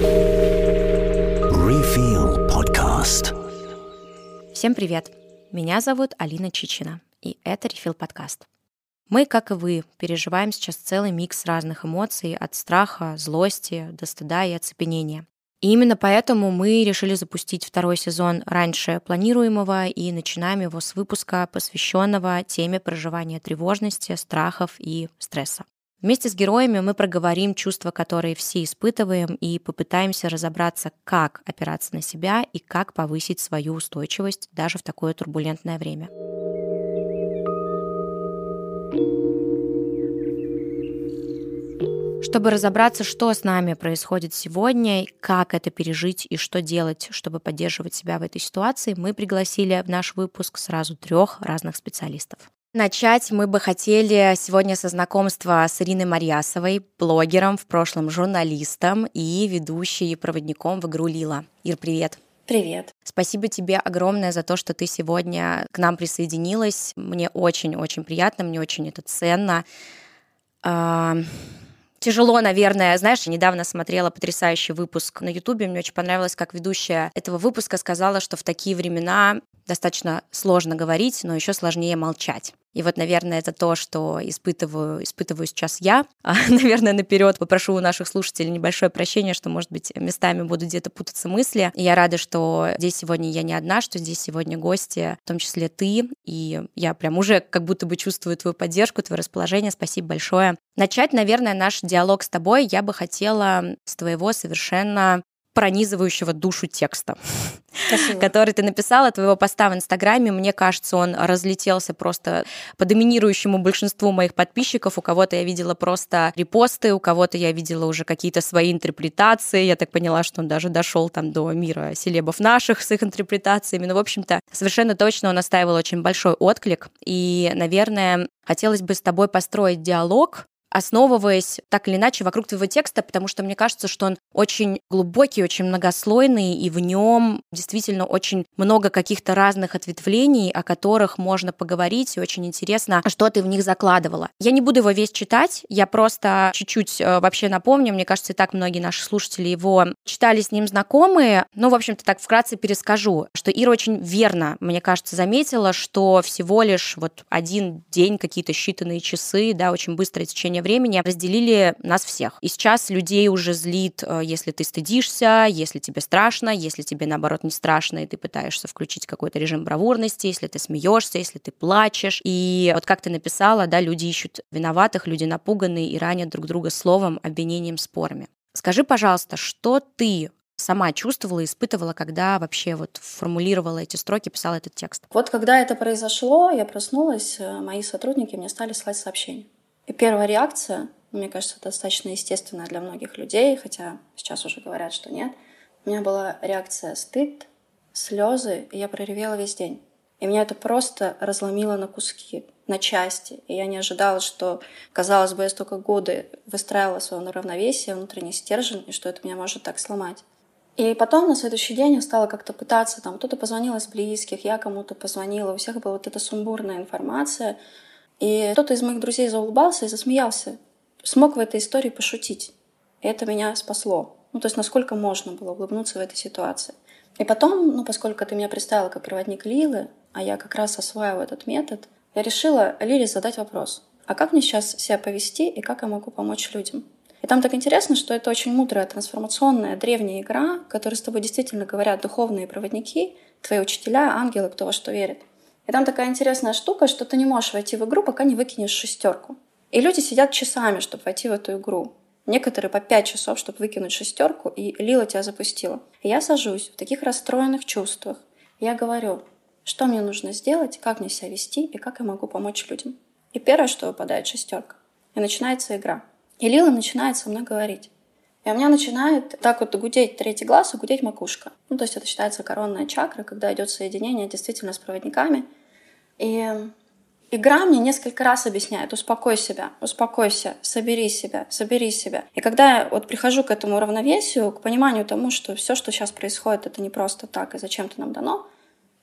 Refill podcast. Всем привет! Меня зовут Алина Чичина, и это Refill подкаст. Мы, как и вы, переживаем сейчас целый микс разных эмоций от страха, злости до стыда и оцепенения. И именно поэтому мы решили запустить второй сезон раньше планируемого и начинаем его с выпуска, посвященного теме проживания тревожности, страхов и стресса. Вместе с героями мы проговорим чувства, которые все испытываем, и попытаемся разобраться, как опираться на себя и как повысить свою устойчивость даже в такое турбулентное время. Чтобы разобраться, что с нами происходит сегодня, как это пережить и что делать, чтобы поддерживать себя в этой ситуации, мы пригласили в наш выпуск сразу трех разных специалистов. Начать мы бы хотели сегодня со знакомства с Ириной Марьясовой, блогером, в прошлом журналистом и ведущей и проводником в игру Лила. Ир, привет! Привет. Спасибо тебе огромное за то, что ты сегодня к нам присоединилась. Мне очень-очень приятно, мне очень это ценно. А, тяжело, наверное. Знаешь, я недавно смотрела потрясающий выпуск на Ютубе. Мне очень понравилось, как ведущая этого выпуска сказала, что в такие времена достаточно сложно говорить, но еще сложнее молчать. И вот, наверное, это то, что испытываю, испытываю сейчас я. А, наверное, наперед попрошу у наших слушателей небольшое прощение, что, может быть, местами будут где-то путаться мысли. И я рада, что здесь сегодня я не одна, что здесь сегодня гости, в том числе ты. И я прям уже как будто бы чувствую твою поддержку, твое расположение. Спасибо большое. Начать, наверное, наш диалог с тобой я бы хотела с твоего совершенно пронизывающего душу текста, Спасибо. который ты написала, твоего поста в Инстаграме. Мне кажется, он разлетелся просто по доминирующему большинству моих подписчиков. У кого-то я видела просто репосты, у кого-то я видела уже какие-то свои интерпретации. Я так поняла, что он даже дошел там до мира селебов наших с их интерпретациями. Но, в общем-то, совершенно точно он оставил очень большой отклик. И, наверное, хотелось бы с тобой построить диалог основываясь так или иначе вокруг твоего текста, потому что мне кажется, что он очень глубокий, очень многослойный, и в нем действительно очень много каких-то разных ответвлений, о которых можно поговорить, и очень интересно, что ты в них закладывала. Я не буду его весь читать, я просто чуть-чуть э, вообще напомню, мне кажется, и так многие наши слушатели его читали с ним знакомые, ну, в общем-то, так вкратце перескажу, что Ира очень верно, мне кажется, заметила, что всего лишь вот один день, какие-то считанные часы, да, очень быстрое течение времени разделили нас всех. И сейчас людей уже злит, э, если ты стыдишься, если тебе страшно, если тебе, наоборот, не страшно, и ты пытаешься включить какой-то режим бравурности, если ты смеешься, если ты плачешь. И вот как ты написала, да, люди ищут виноватых, люди напуганные и ранят друг друга словом, обвинением, спорами. Скажи, пожалуйста, что ты сама чувствовала испытывала, когда вообще вот формулировала эти строки, писала этот текст? Вот когда это произошло, я проснулась, э, мои сотрудники мне стали слать сообщения. И первая реакция, мне кажется, достаточно естественная для многих людей, хотя сейчас уже говорят, что нет. У меня была реакция стыд, слезы, и я проревела весь день. И меня это просто разломило на куски, на части. И я не ожидала, что, казалось бы, я столько годы выстраивала свое равновесие, внутренний стержень, и что это меня может так сломать. И потом на следующий день я стала как-то пытаться, там кто-то позвонил из близких, я кому-то позвонила, у всех была вот эта сумбурная информация, и кто-то из моих друзей заулыбался и засмеялся. Смог в этой истории пошутить. И это меня спасло. Ну, то есть насколько можно было улыбнуться в этой ситуации. И потом, ну, поскольку ты меня представила как проводник Лилы, а я как раз осваиваю этот метод, я решила Лиле задать вопрос. А как мне сейчас себя повести и как я могу помочь людям? И там так интересно, что это очень мудрая, трансформационная, древняя игра, в которой с тобой действительно говорят духовные проводники, твои учителя, ангелы, кто во что верит. И там такая интересная штука, что ты не можешь войти в игру, пока не выкинешь шестерку. И люди сидят часами, чтобы войти в эту игру. Некоторые по пять часов, чтобы выкинуть шестерку, и Лила тебя запустила. И я сажусь в таких расстроенных чувствах. Я говорю, что мне нужно сделать, как мне себя вести и как я могу помочь людям. И первое, что выпадает шестерка. И начинается игра. И Лила начинает со мной говорить. И у меня начинает так вот гудеть третий глаз и гудеть макушка. Ну, то есть это считается коронная чакра, когда идет соединение действительно с проводниками. И игра мне несколько раз объясняет, успокой себя, успокойся, собери себя, собери себя. И когда я вот прихожу к этому равновесию, к пониманию тому, что все, что сейчас происходит, это не просто так и зачем-то нам дано,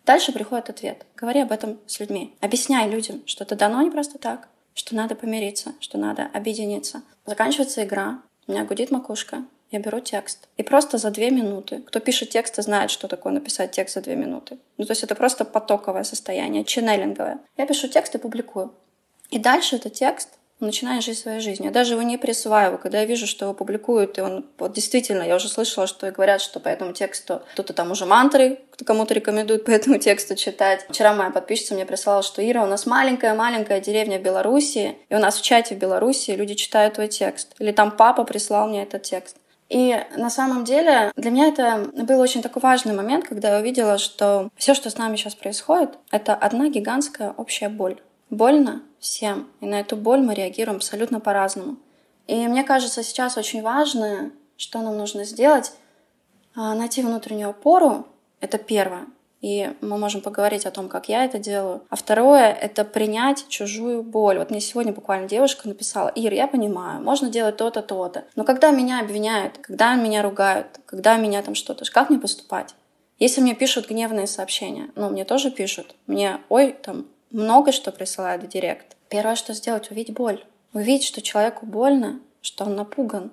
дальше приходит ответ. Говори об этом с людьми. Объясняй людям, что это дано не просто так, что надо помириться, что надо объединиться. Заканчивается игра, у меня гудит макушка. я беру текст. И просто за две минуты. Кто пишет тексты, знает, что такое написать текст за две минуты. Ну, то есть это просто потоковое состояние, ченнелинговое. Я пишу текст и публикую. И дальше этот текст начинает жить своей жизнью. Я даже его не присваиваю. Когда я вижу, что его публикуют, и он вот действительно, я уже слышала, что говорят, что по этому тексту кто-то там уже мантры кому-то рекомендует по этому тексту читать. Вчера моя подписчица мне прислала, что Ира, у нас маленькая-маленькая деревня в Беларуси, и у нас в чате в Беларуси люди читают твой текст. Или там папа прислал мне этот текст. И на самом деле для меня это был очень такой важный момент, когда я увидела, что все, что с нами сейчас происходит, это одна гигантская общая боль. Больно всем, и на эту боль мы реагируем абсолютно по-разному. И мне кажется, сейчас очень важно, что нам нужно сделать, а, найти внутреннюю опору, это первое. И мы можем поговорить о том, как я это делаю. А второе — это принять чужую боль. Вот мне сегодня буквально девушка написала, Ир, я понимаю, можно делать то-то, то-то. Но когда меня обвиняют, когда меня ругают, когда меня там что-то, как мне поступать? Если мне пишут гневные сообщения, ну, мне тоже пишут, мне, ой, там, много что присылают в директ. Первое, что сделать, увидеть боль. Увидеть, что человеку больно, что он напуган,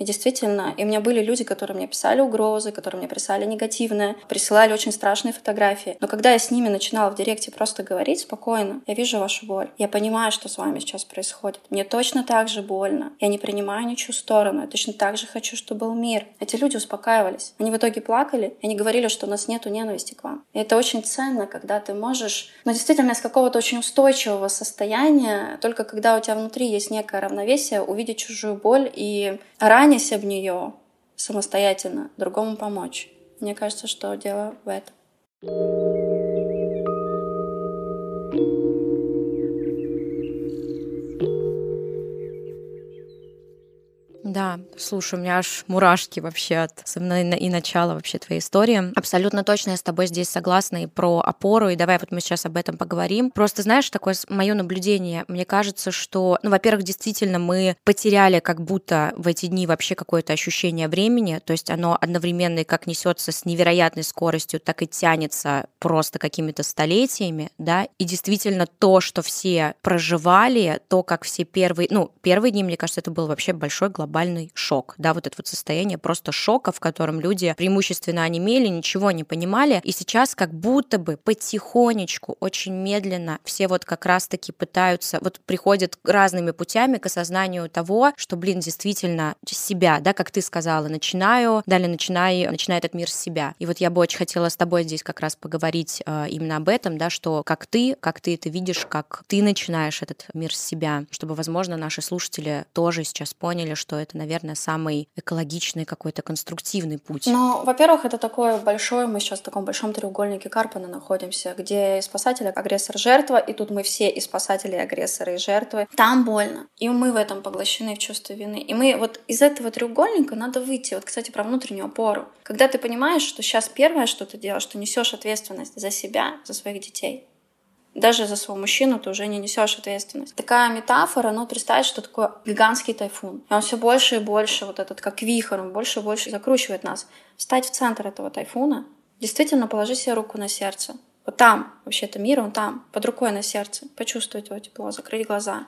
и действительно, и у меня были люди, которые мне писали угрозы, которые мне присылали негативное, присылали очень страшные фотографии. Но когда я с ними начинала в директе просто говорить спокойно, я вижу вашу боль, я понимаю, что с вами сейчас происходит. Мне точно так же больно. Я не принимаю ничью сторону. Я точно так же хочу, чтобы был мир. Эти люди успокаивались. Они в итоге плакали, они говорили, что у нас нету ненависти к вам. И это очень ценно, когда ты можешь, ну, действительно, из какого-то очень устойчивого состояния, только когда у тебя внутри есть некое равновесие, увидеть чужую боль и ранясь об нее самостоятельно, другому помочь. Мне кажется, что дело в этом. Да, слушай, у меня аж мурашки вообще от особенно и начала вообще твоей истории. Абсолютно точно я с тобой здесь согласна и про опору, и давай вот мы сейчас об этом поговорим. Просто знаешь, такое мое наблюдение, мне кажется, что, ну, во-первых, действительно мы потеряли как будто в эти дни вообще какое-то ощущение времени, то есть оно одновременно и как несется с невероятной скоростью, так и тянется просто какими-то столетиями, да, и действительно то, что все проживали, то, как все первые, ну, первые дни, мне кажется, это был вообще большой глобальный глобальный шок, да, вот это вот состояние просто шока, в котором люди преимущественно онемели, ничего не понимали, и сейчас как будто бы потихонечку, очень медленно все вот как раз-таки пытаются, вот приходят разными путями к осознанию того, что, блин, действительно себя, да, как ты сказала, начинаю, далее начинаю, начинает этот мир с себя. И вот я бы очень хотела с тобой здесь как раз поговорить э, именно об этом, да, что как ты, как ты это видишь, как ты начинаешь этот мир с себя, чтобы, возможно, наши слушатели тоже сейчас поняли, что это это, наверное, самый экологичный какой-то конструктивный путь? Ну, во-первых, это такое большое, мы сейчас в таком большом треугольнике Карпана находимся, где и агрессор, жертва, и тут мы все и спасатели, и агрессоры, и жертвы. Там больно. И мы в этом поглощены в чувство вины. И мы вот из этого треугольника надо выйти. Вот, кстати, про внутреннюю опору. Когда ты понимаешь, что сейчас первое, что ты делаешь, что несешь ответственность за себя, за своих детей, даже за своего мужчину ты уже не несешь ответственность. Такая метафора, ну, представить, что такое гигантский тайфун. И он все больше и больше, вот этот, как вихрь, он больше и больше закручивает нас. Встать в центр этого тайфуна, действительно положи себе руку на сердце. Вот там, вообще это мир, он там, под рукой на сердце. Почувствовать его тепло, закрыть глаза,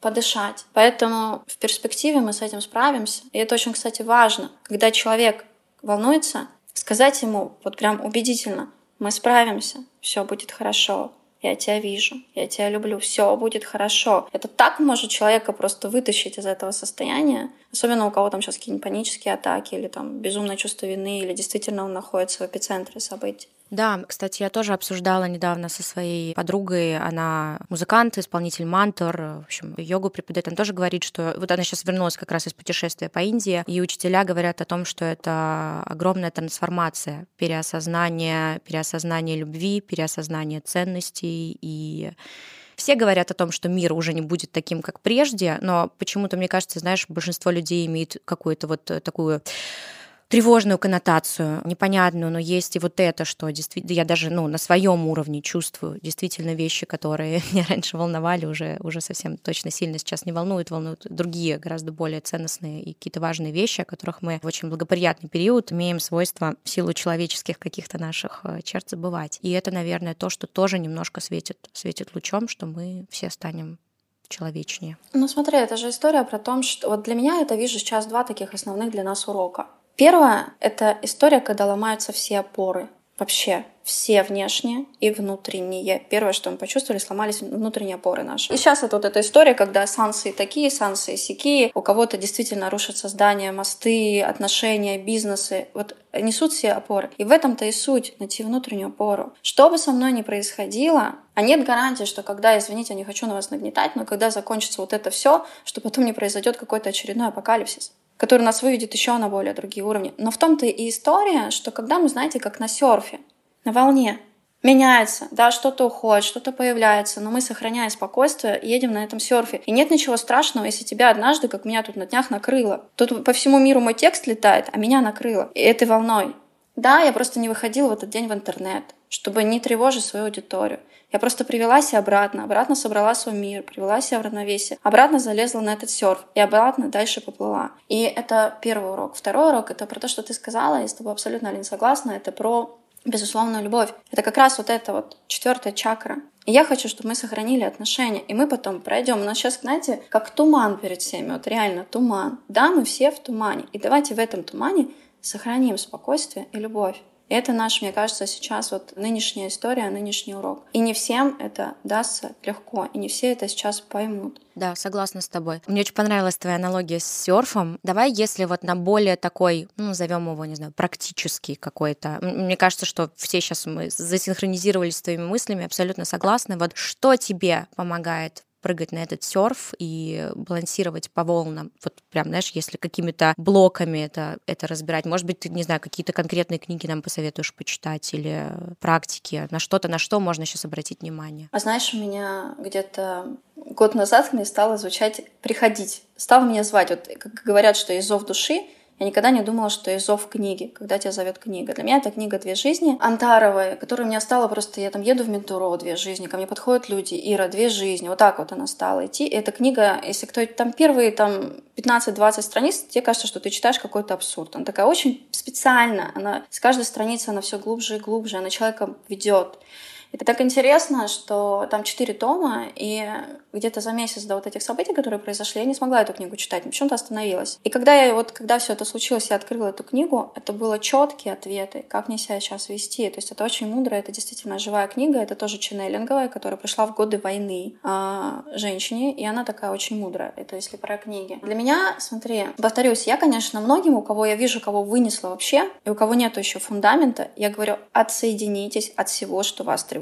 подышать. Поэтому в перспективе мы с этим справимся. И это очень, кстати, важно. Когда человек волнуется, сказать ему вот прям убедительно, мы справимся, все будет хорошо, я тебя вижу, я тебя люблю, все будет хорошо. Это так может человека просто вытащить из этого состояния, особенно у кого там сейчас какие-нибудь панические атаки или там безумное чувство вины, или действительно он находится в эпицентре событий. Да, кстати, я тоже обсуждала недавно со своей подругой. Она музыкант, исполнитель мантор, в общем, йогу преподает. Она тоже говорит, что вот она сейчас вернулась как раз из путешествия по Индии, и учителя говорят о том, что это огромная трансформация, переосознание, переосознание любви, переосознание ценностей и все говорят о том, что мир уже не будет таким, как прежде, но почему-то, мне кажется, знаешь, большинство людей имеет какую-то вот такую тревожную коннотацию, непонятную, но есть и вот это, что действительно я даже ну, на своем уровне чувствую действительно вещи, которые меня раньше волновали, уже, уже совсем точно сильно сейчас не волнуют, волнуют другие, гораздо более ценностные и какие-то важные вещи, о которых мы в очень благоприятный период имеем свойство в силу человеческих каких-то наших э, черт забывать. И это, наверное, то, что тоже немножко светит, светит лучом, что мы все станем человечнее. Ну смотри, это же история про то, что вот для меня это вижу сейчас два таких основных для нас урока. Первое — это история, когда ломаются все опоры вообще все внешние и внутренние. Первое, что мы почувствовали, сломались внутренние опоры наши. И сейчас это вот эта история, когда санкции такие, санкции сякие, у кого-то действительно рушатся здания, мосты, отношения, бизнесы. Вот несут все опоры. И в этом-то и суть, найти внутреннюю опору. Что бы со мной ни происходило, а нет гарантии, что когда, извините, я не хочу на вас нагнетать, но когда закончится вот это все, что потом не произойдет какой-то очередной апокалипсис который нас выведет еще на более другие уровни. Но в том-то и история, что когда мы, знаете, как на серфе, на волне, меняется, да, что-то уходит, что-то появляется, но мы, сохраняя спокойствие, едем на этом серфе. И нет ничего страшного, если тебя однажды, как меня тут на днях накрыло. Тут по всему миру мой текст летает, а меня накрыло и этой волной. Да, я просто не выходила в этот день в интернет, чтобы не тревожить свою аудиторию. Я просто привела себя обратно, обратно собрала свой мир, привела себя в равновесие, обратно залезла на этот серф и обратно дальше поплыла. И это первый урок. Второй урок — это про то, что ты сказала, я с тобой абсолютно, Алина, согласна, это про безусловную любовь. Это как раз вот эта вот четвертая чакра. И я хочу, чтобы мы сохранили отношения, и мы потом пройдем. У нас сейчас, знаете, как туман перед всеми, вот реально туман. Да, мы все в тумане, и давайте в этом тумане сохраним спокойствие и любовь. Это наш, мне кажется, сейчас вот нынешняя история, нынешний урок. И не всем это дастся легко, и не все это сейчас поймут. Да, согласна с тобой. Мне очень понравилась твоя аналогия с серфом. Давай, если вот на более такой, ну, назовем его, не знаю, практический какой-то. Мне кажется, что все сейчас мы засинхронизировались с твоими мыслями, абсолютно согласны. Вот что тебе помогает прыгать на этот серф и балансировать по волнам. Вот прям, знаешь, если какими-то блоками это, это разбирать. Может быть, ты, не знаю, какие-то конкретные книги нам посоветуешь почитать или практики, на что-то, на что можно сейчас обратить внимание. А знаешь, у меня где-то год назад мне стало звучать «приходить». Стало меня звать. Вот как говорят, что из зов души, я никогда не думала, что есть зов книги, когда тебя зовет книга. Для меня это книга «Две жизни» Антаровой, которая меня стала просто... Я там еду в Ментурово «Две жизни», ко мне подходят люди, Ира, «Две жизни». Вот так вот она стала идти. И эта книга, если кто там первые там 15-20 страниц, тебе кажется, что ты читаешь какой-то абсурд. Она такая очень специальная. Она с каждой страницы она все глубже и глубже. Она человека ведет. Это так интересно, что там четыре тома, и где-то за месяц до вот этих событий, которые произошли, я не смогла эту книгу читать, почему-то остановилась. И когда я вот, когда все это случилось, я открыла эту книгу, это было четкие ответы, как мне себя сейчас вести. То есть это очень мудро, это действительно живая книга, это тоже ченнелинговая, которая пришла в годы войны а, женщине, и она такая очень мудрая. Это если про книги. Для меня, смотри, повторюсь, я, конечно, многим, у кого я вижу, кого вынесла вообще, и у кого нет еще фундамента, я говорю, отсоединитесь от всего, что вас тревожит.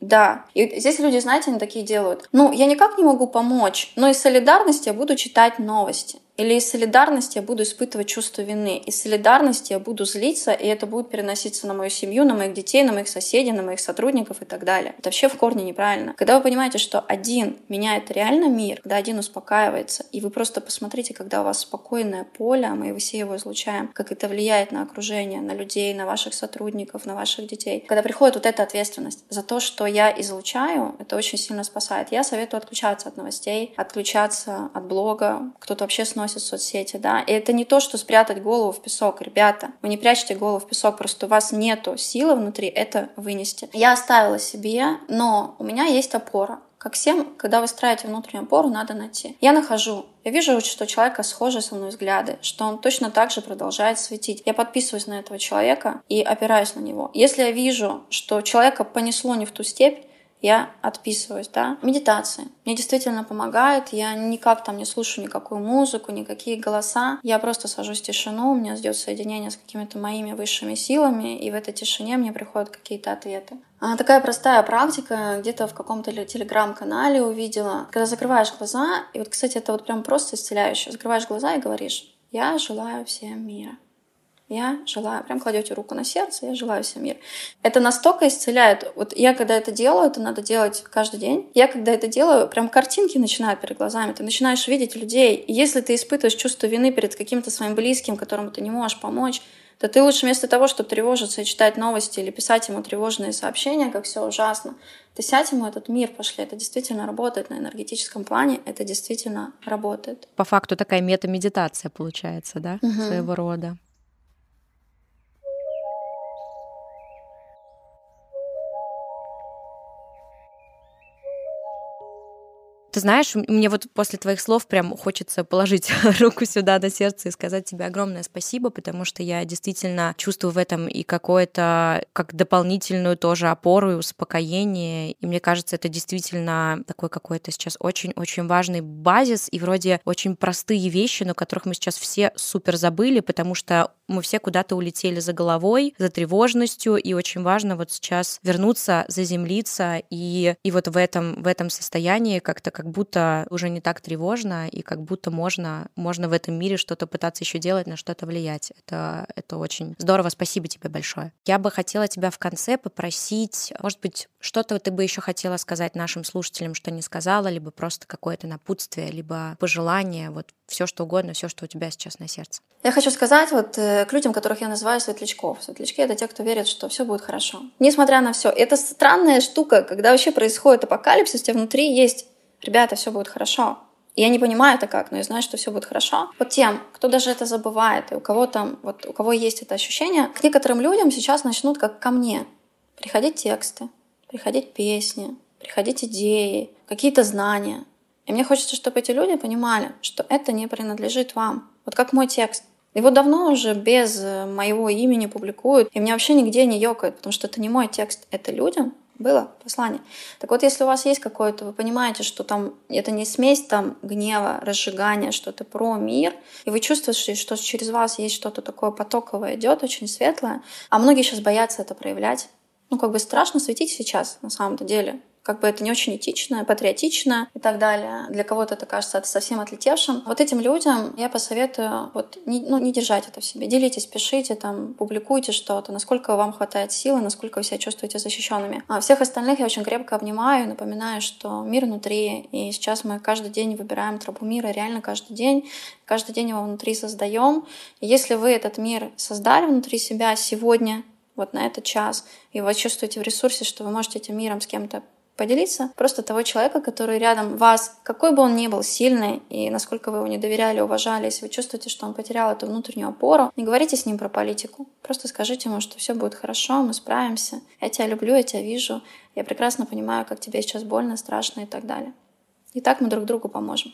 Да. И здесь люди, знаете, они такие делают. Ну, я никак не могу помочь, но из солидарности я буду читать новости. Или из солидарности я буду испытывать чувство вины. Из солидарности я буду злиться, и это будет переноситься на мою семью, на моих детей, на моих соседей, на моих сотрудников и так далее. Это вообще в корне неправильно. Когда вы понимаете, что один меняет реально мир, когда один успокаивается, и вы просто посмотрите, когда у вас спокойное поле, а мы все его излучаем, как это влияет на окружение, на людей, на ваших сотрудников, на ваших детей. Когда приходит вот эта ответственность за то, что я излучаю, это очень сильно спасает. Я советую отключаться от новостей, отключаться от блога. Кто-то вообще сносит носят соцсети, да. И это не то, что спрятать голову в песок, ребята. Вы не прячете голову в песок, просто у вас нету силы внутри это вынести. Я оставила себе, но у меня есть опора. Как всем, когда вы строите внутреннюю опору, надо найти. Я нахожу. Я вижу, что у человека схожие со мной взгляды, что он точно так же продолжает светить. Я подписываюсь на этого человека и опираюсь на него. Если я вижу, что человека понесло не в ту степь, я отписываюсь, да. Медитации. Мне действительно помогает. Я никак там не слушаю никакую музыку, никакие голоса. Я просто сажусь в тишину, у меня ждет соединение с какими-то моими высшими силами, и в этой тишине мне приходят какие-то ответы. А, такая простая практика, где-то в каком-то телеграм-канале увидела. Когда закрываешь глаза, и вот, кстати, это вот прям просто исцеляюще. Закрываешь глаза и говоришь, я желаю всем мира. Я желаю, прям кладете руку на сердце, я желаю всем мир. Это настолько исцеляет. Вот я когда это делаю, это надо делать каждый день. Я когда это делаю, прям картинки начинают перед глазами. Ты начинаешь видеть людей. И если ты испытываешь чувство вины перед каким-то своим близким, которому ты не можешь помочь, то ты лучше вместо того, чтобы тревожиться и читать новости или писать ему тревожные сообщения, как все ужасно, ты сядь ему этот мир пошли. Это действительно работает на энергетическом плане, это действительно работает. По факту такая метамедитация получается, да, угу. своего рода. Ты знаешь, мне вот после твоих слов прям хочется положить руку сюда на сердце и сказать тебе огромное спасибо, потому что я действительно чувствую в этом и какое-то, как дополнительную тоже опору и успокоение. И мне кажется, это действительно такой какой-то сейчас очень-очень важный базис и вроде очень простые вещи, но которых мы сейчас все супер забыли, потому что мы все куда-то улетели за головой, за тревожностью, и очень важно вот сейчас вернуться, заземлиться, и, и вот в этом, в этом состоянии как-то как будто уже не так тревожно, и как будто можно, можно в этом мире что-то пытаться еще делать, на что-то влиять. Это, это очень здорово. Спасибо тебе большое. Я бы хотела тебя в конце попросить, может быть, что-то ты бы еще хотела сказать нашим слушателям, что не сказала, либо просто какое-то напутствие, либо пожелание, вот все что угодно, все, что у тебя сейчас на сердце. Я хочу сказать вот э, к людям, которых я называю светлячков. Светлячки — это те, кто верит, что все будет хорошо. Несмотря на все. Это странная штука, когда вообще происходит апокалипсис, у тебя внутри есть «ребята, все будет хорошо». Я не понимаю это как, но я знаю, что все будет хорошо. Вот тем, кто даже это забывает, и у кого там, вот у кого есть это ощущение, к некоторым людям сейчас начнут, как ко мне, приходить тексты, приходить песни, приходить идеи, какие-то знания. И мне хочется, чтобы эти люди понимали, что это не принадлежит вам. Вот как мой текст. Его давно уже без моего имени публикуют, и меня вообще нигде не ёкает, потому что это не мой текст, это людям было послание. Так вот, если у вас есть какое-то, вы понимаете, что там это не смесь там гнева, разжигания, что-то про мир, и вы чувствуете, что через вас есть что-то такое потоковое идет, очень светлое, а многие сейчас боятся это проявлять. Ну, как бы страшно светить сейчас, на самом-то деле как бы это не очень этично, патриотично и так далее. Для кого-то это кажется совсем отлетевшим. Вот этим людям я посоветую вот не, ну, не держать это в себе. Делитесь, пишите, там, публикуйте что-то, насколько вам хватает силы, насколько вы себя чувствуете защищенными. А всех остальных я очень крепко обнимаю, напоминаю, что мир внутри, и сейчас мы каждый день выбираем тропу мира, реально каждый день, каждый день его внутри создаем. И если вы этот мир создали внутри себя сегодня, вот на этот час, и вы чувствуете в ресурсе, что вы можете этим миром с кем-то поделиться просто того человека, который рядом вас, какой бы он ни был сильный, и насколько вы его не доверяли, уважали, если вы чувствуете, что он потерял эту внутреннюю опору, не говорите с ним про политику. Просто скажите ему, что все будет хорошо, мы справимся, я тебя люблю, я тебя вижу, я прекрасно понимаю, как тебе сейчас больно, страшно и так далее. И так мы друг другу поможем.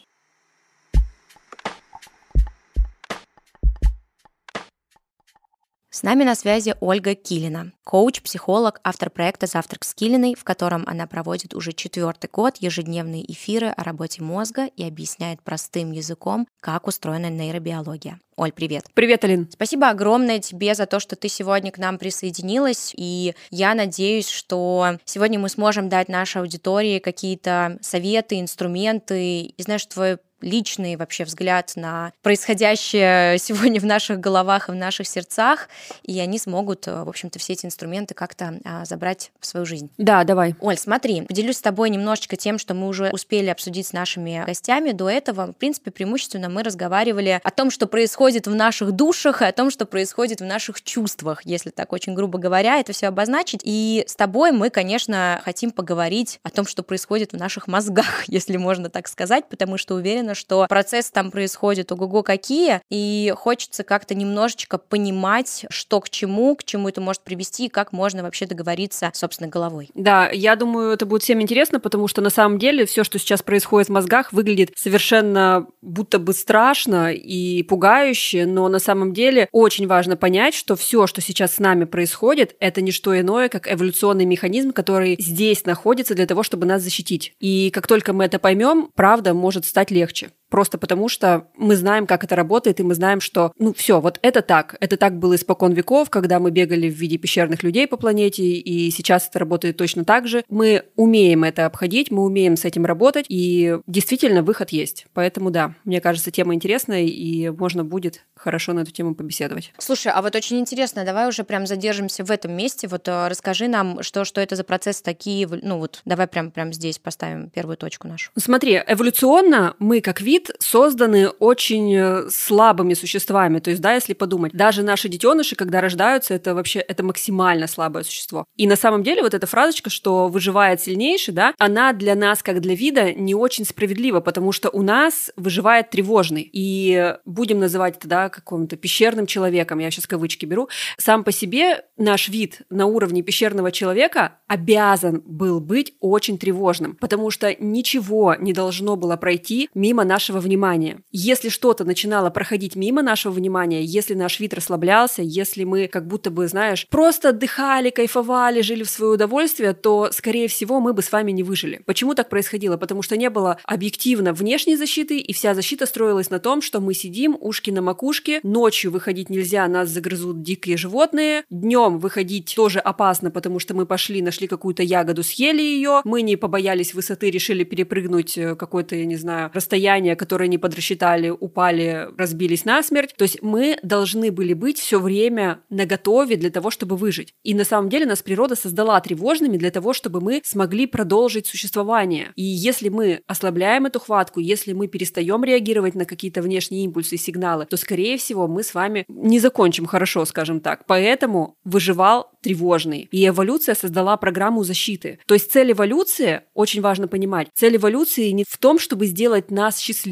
С нами на связи Ольга Килина, коуч, психолог, автор проекта «Завтрак с Килиной», в котором она проводит уже четвертый год ежедневные эфиры о работе мозга и объясняет простым языком, как устроена нейробиология. Оль, привет. Привет, Алин. Спасибо огромное тебе за то, что ты сегодня к нам присоединилась. И я надеюсь, что сегодня мы сможем дать нашей аудитории какие-то советы, инструменты. И знаешь, твой личный вообще взгляд на происходящее сегодня в наших головах и в наших сердцах, и они смогут, э, в общем-то, все эти инструменты как-то а, забрать в свою жизнь. Да, давай. Оль, смотри, поделюсь с тобой немножечко тем, что мы уже успели обсудить с нашими гостями. До этого, в принципе, преимущественно мы разговаривали о том, что происходит в наших душах, и о том, что происходит в наших чувствах, если так очень грубо говоря, это все обозначить. И с тобой мы, конечно, хотим поговорить о том, что происходит в наших мозгах, если можно так сказать, потому что уверена, что процесс там происходит ого-го какие, и хочется как-то немножечко понимать, что к чему, к чему это может привести, и как можно вообще договориться, собственно, головой. Да, я думаю, это будет всем интересно, потому что на самом деле все, что сейчас происходит в мозгах, выглядит совершенно будто бы страшно и пугающе, но на самом деле очень важно понять, что все, что сейчас с нами происходит, это не что иное, как эволюционный механизм, который здесь находится для того, чтобы нас защитить. И как только мы это поймем, правда может стать легче удачи! Просто потому, что мы знаем, как это работает, и мы знаем, что, ну, все, вот это так. Это так было испокон веков, когда мы бегали в виде пещерных людей по планете, и сейчас это работает точно так же. Мы умеем это обходить, мы умеем с этим работать, и действительно выход есть. Поэтому да, мне кажется, тема интересная, и можно будет хорошо на эту тему побеседовать. Слушай, а вот очень интересно, давай уже прям задержимся в этом месте. Вот э, расскажи нам, что, что это за процесс такие, ну вот давай прям, прям здесь поставим первую точку нашу. Смотри, эволюционно мы как вид вид созданы очень э, слабыми существами. То есть, да, если подумать, даже наши детеныши, когда рождаются, это вообще это максимально слабое существо. И на самом деле вот эта фразочка, что выживает сильнейший, да, она для нас, как для вида, не очень справедлива, потому что у нас выживает тревожный. И будем называть это, да, каким-то пещерным человеком, я сейчас кавычки беру, сам по себе наш вид на уровне пещерного человека обязан был быть очень тревожным, потому что ничего не должно было пройти мимо нашего внимания. Если что-то начинало проходить мимо нашего внимания, если наш вид расслаблялся, если мы как будто бы, знаешь, просто отдыхали, кайфовали, жили в свое удовольствие, то, скорее всего, мы бы с вами не выжили. Почему так происходило? Потому что не было объективно внешней защиты, и вся защита строилась на том, что мы сидим, ушки на макушке, ночью выходить нельзя, нас загрызут дикие животные, днем выходить тоже опасно, потому что мы пошли, нашли какую-то ягоду, съели ее, мы не побоялись высоты, решили перепрыгнуть э, какое-то, я не знаю, расстояние, которое не подрасчитали, упали, разбились насмерть. То есть мы должны были быть все время наготове для того, чтобы выжить. И на самом деле нас природа создала тревожными для того, чтобы мы смогли продолжить существование. И если мы ослабляем эту хватку, если мы перестаем реагировать на какие-то внешние импульсы и сигналы, то, скорее всего, мы с вами не закончим хорошо, скажем так. Поэтому выживал тревожный. И эволюция создала программу защиты. То есть цель эволюции, очень важно понимать, цель эволюции не в том, чтобы сделать нас счастливыми.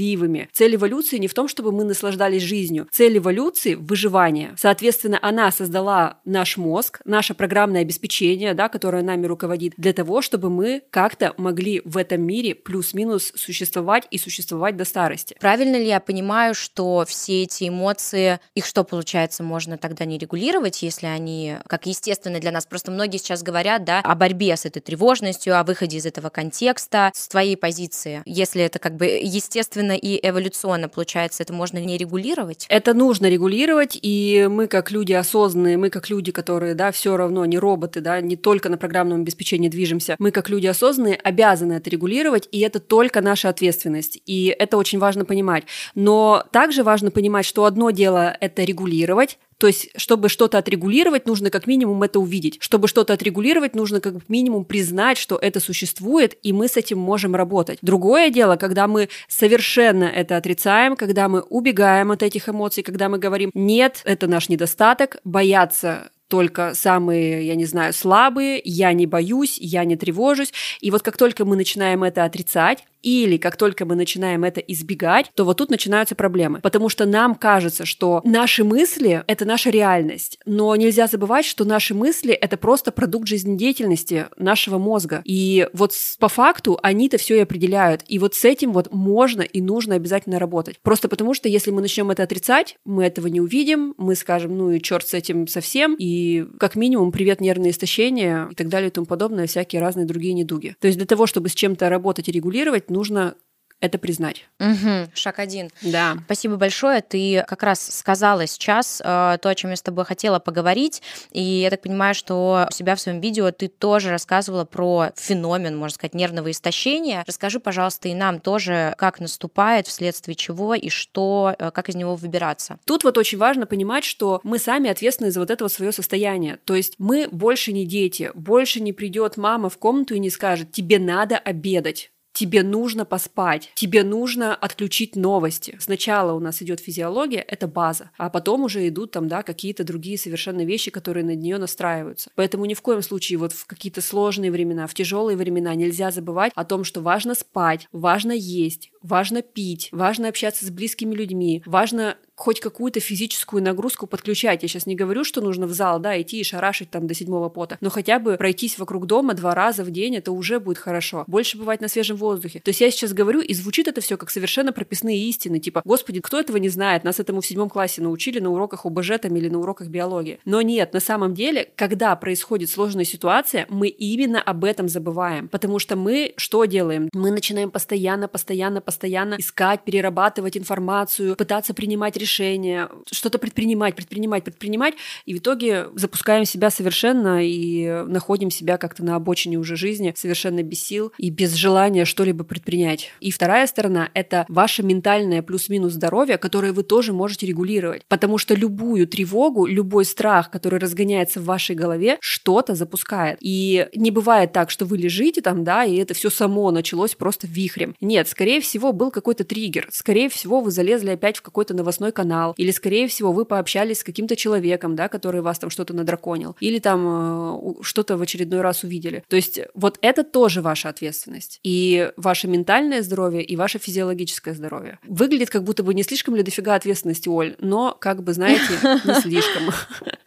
Цель эволюции не в том, чтобы мы наслаждались жизнью. Цель эволюции – выживание. Соответственно, она создала наш мозг, наше программное обеспечение, да, которое нами руководит, для того, чтобы мы как-то могли в этом мире плюс-минус существовать и существовать до старости. Правильно ли я понимаю, что все эти эмоции, их что получается, можно тогда не регулировать, если они как естественно для нас? Просто многие сейчас говорят, да, о борьбе с этой тревожностью, о выходе из этого контекста, с твоей позиции. Если это как бы естественно и эволюционно, получается, это можно не регулировать? Это нужно регулировать, и мы как люди осознанные, мы как люди, которые, да, все равно не роботы, да, не только на программном обеспечении движемся, мы как люди осознанные обязаны это регулировать, и это только наша ответственность. И это очень важно понимать. Но также важно понимать, что одно дело это регулировать, то есть, чтобы что-то отрегулировать, нужно как минимум это увидеть. Чтобы что-то отрегулировать, нужно как минимум признать, что это существует, и мы с этим можем работать. Другое дело, когда мы совершенно это отрицаем, когда мы убегаем от этих эмоций, когда мы говорим, нет, это наш недостаток, бояться только самые, я не знаю, слабые, я не боюсь, я не тревожусь. И вот как только мы начинаем это отрицать, или как только мы начинаем это избегать, то вот тут начинаются проблемы. Потому что нам кажется, что наши мысли — это наша реальность. Но нельзя забывать, что наши мысли — это просто продукт жизнедеятельности нашего мозга. И вот по факту они-то все и определяют. И вот с этим вот можно и нужно обязательно работать. Просто потому что если мы начнем это отрицать, мы этого не увидим, мы скажем, ну и черт с этим совсем, и как минимум привет нервное истощение и так далее и тому подобное, всякие разные другие недуги. То есть для того, чтобы с чем-то работать и регулировать, нужно это признать. Угу, шаг один. Да. Спасибо большое. Ты как раз сказала сейчас э, то, о чем я с тобой хотела поговорить. И я так понимаю, что у себя в своем видео ты тоже рассказывала про феномен, можно сказать, нервного истощения. Расскажи, пожалуйста, и нам тоже, как наступает, вследствие чего и что, э, как из него выбираться. Тут вот очень важно понимать, что мы сами ответственны за вот это вот свое состояние. То есть мы больше не дети, больше не придет мама в комнату и не скажет, тебе надо обедать тебе нужно поспать, тебе нужно отключить новости. Сначала у нас идет физиология, это база, а потом уже идут там, да, какие-то другие совершенно вещи, которые на нее настраиваются. Поэтому ни в коем случае вот в какие-то сложные времена, в тяжелые времена нельзя забывать о том, что важно спать, важно есть, важно пить, важно общаться с близкими людьми, важно хоть какую-то физическую нагрузку подключать. Я сейчас не говорю, что нужно в зал, да, идти и шарашить там до седьмого пота, но хотя бы пройтись вокруг дома два раза в день, это уже будет хорошо. Больше бывать на свежем воздухе. То есть я сейчас говорю, и звучит это все как совершенно прописные истины, типа, господи, кто этого не знает? Нас этому в седьмом классе научили на уроках ОБЖ там или на уроках биологии. Но нет, на самом деле, когда происходит сложная ситуация, мы именно об этом забываем, потому что мы что делаем? Мы начинаем постоянно, постоянно, постоянно искать, перерабатывать информацию, пытаться принимать решения решения, что-то предпринимать, предпринимать, предпринимать, и в итоге запускаем себя совершенно и находим себя как-то на обочине уже жизни, совершенно без сил и без желания что-либо предпринять. И вторая сторона — это ваше ментальное плюс-минус здоровье, которое вы тоже можете регулировать, потому что любую тревогу, любой страх, который разгоняется в вашей голове, что-то запускает. И не бывает так, что вы лежите там, да, и это все само началось просто вихрем. Нет, скорее всего, был какой-то триггер. Скорее всего, вы залезли опять в какой-то новостной канал. Или, скорее всего, вы пообщались с каким-то человеком, да, который вас там что-то надраконил. Или там э, что-то в очередной раз увидели. То есть вот это тоже ваша ответственность. И ваше ментальное здоровье, и ваше физиологическое здоровье. Выглядит как будто бы не слишком ли дофига ответственности, Оль, но, как бы, знаете, не слишком.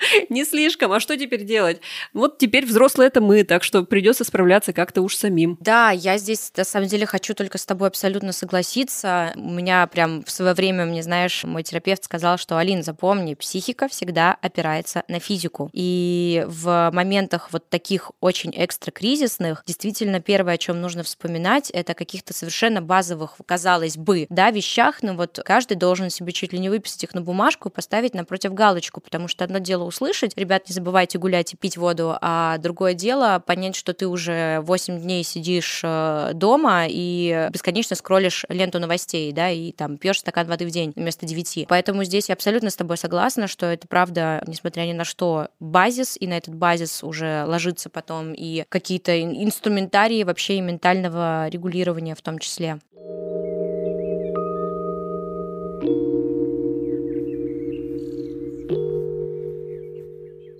Не слишком. А что теперь делать? Вот теперь взрослые это мы, так что придется справляться как-то уж самим. Да, я здесь на самом деле хочу только с тобой абсолютно согласиться. У меня прям в свое время, мне знаешь, мой терапевт сказал, что Алин, запомни, психика всегда опирается на физику. И в моментах вот таких очень экстра кризисных, действительно, первое, о чем нужно вспоминать, это каких-то совершенно базовых, казалось бы, да, вещах, но вот каждый должен себе чуть ли не выписать их на бумажку и поставить напротив галочку, потому что одно дело услышать, ребят, не забывайте гулять и пить воду, а другое дело понять, что ты уже 8 дней сидишь э, дома и бесконечно скроллишь ленту новостей, да, и там пьешь стакан воды в день вместо 9. Поэтому здесь я абсолютно с тобой согласна, что это правда, несмотря ни на что, базис, и на этот базис уже ложится потом и какие-то инструментарии вообще и ментального регулирования в том числе.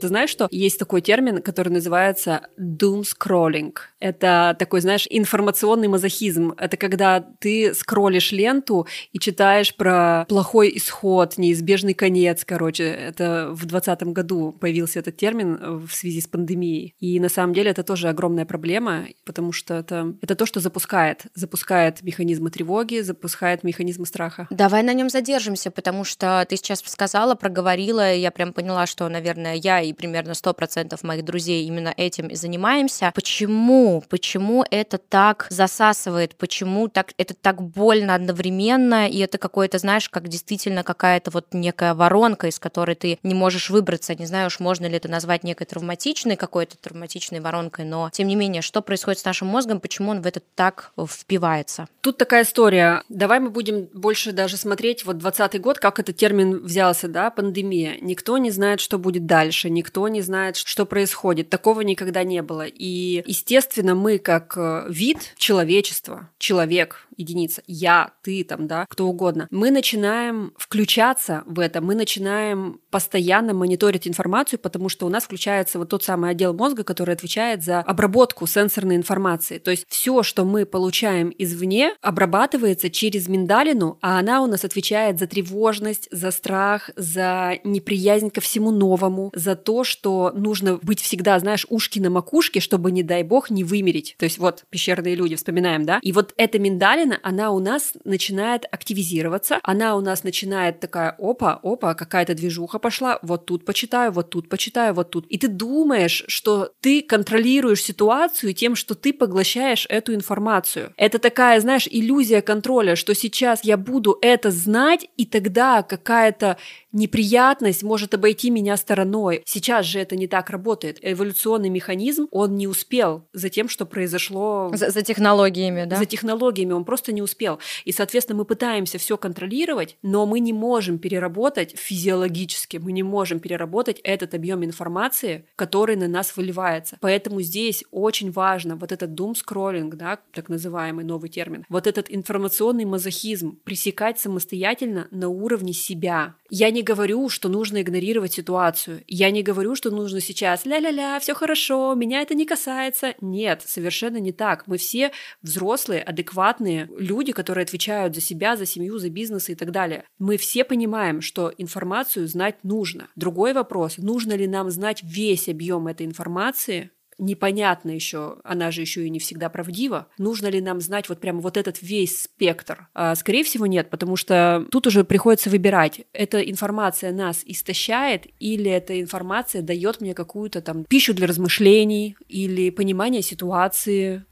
Ты знаешь, что есть такой термин, который называется doom scrolling. Это такой, знаешь, информационный мазохизм. Это когда ты скроллишь ленту и читаешь про плохой исход, неизбежный конец, короче. Это в 2020 году появился этот термин в связи с пандемией. И на самом деле это тоже огромная проблема, потому что это, это то, что запускает. Запускает механизмы тревоги, запускает механизмы страха. Давай на нем задержимся, потому что ты сейчас сказала, проговорила, и я прям поняла, что, наверное, я и примерно 100% моих друзей именно этим и занимаемся. Почему? Почему это так засасывает? Почему так, это так больно одновременно? И это какое-то, знаешь, как действительно какая-то вот некая воронка, из которой ты не можешь выбраться. Не знаю уж, можно ли это назвать некой травматичной какой-то травматичной воронкой, но тем не менее, что происходит с нашим мозгом, почему он в это так впивается? Тут такая история. Давай мы будем больше даже смотреть вот 20 год, как этот термин взялся, да, пандемия. Никто не знает, что будет дальше, никто не знает, что происходит. Такого никогда не было. И, естественно, мы как э, вид человечества, человек, единица, я, ты там, да, кто угодно, мы начинаем включаться в это, мы начинаем постоянно мониторить информацию, потому что у нас включается вот тот самый отдел мозга, который отвечает за обработку сенсорной информации. То есть все, что мы получаем извне, обрабатывается через миндалину, а она у нас отвечает за тревожность, за страх, за неприязнь ко всему новому, за то, что нужно быть всегда, знаешь, ушки на макушке, чтобы, не дай бог, не вымереть. То есть вот пещерные люди, вспоминаем, да? И вот эта миндалина, она у нас начинает активизироваться, она у нас начинает такая, опа, опа, какая-то движуха пошла, вот тут почитаю, вот тут почитаю, вот тут. И ты думаешь, что ты контролируешь ситуацию тем, что ты поглощаешь эту информацию. Это такая, знаешь, иллюзия контроля, что сейчас я буду это знать, и тогда какая-то неприятность может обойти меня стороной. Сейчас же это не так работает. Эволюционный механизм, он не успел за тем, что произошло... За, за технологиями, да? За технологиями он просто не успел. И, соответственно, мы пытаемся все контролировать, но мы не можем переработать физиологически, мы не можем переработать этот объем информации, который на нас выливается. Поэтому здесь очень важно вот этот doom scrolling, да, так называемый новый термин, вот этот информационный мазохизм пресекать самостоятельно на уровне себя. Я не говорю, что нужно игнорировать ситуацию. Я не говорю, что нужно сейчас ля-ля-ля, все хорошо, меня это не касается. Нет, совершенно не так. Мы все взрослые, адекватные люди, которые отвечают за себя, за семью, за бизнес и так далее. Мы все понимаем, что информацию знать нужно. Другой вопрос, нужно ли нам знать весь объем этой информации, непонятно еще, она же еще и не всегда правдива. Нужно ли нам знать вот прямо вот этот весь спектр? А, скорее всего, нет, потому что тут уже приходится выбирать. Эта информация нас истощает или эта информация дает мне какую-то там пищу для размышлений или понимание ситуации,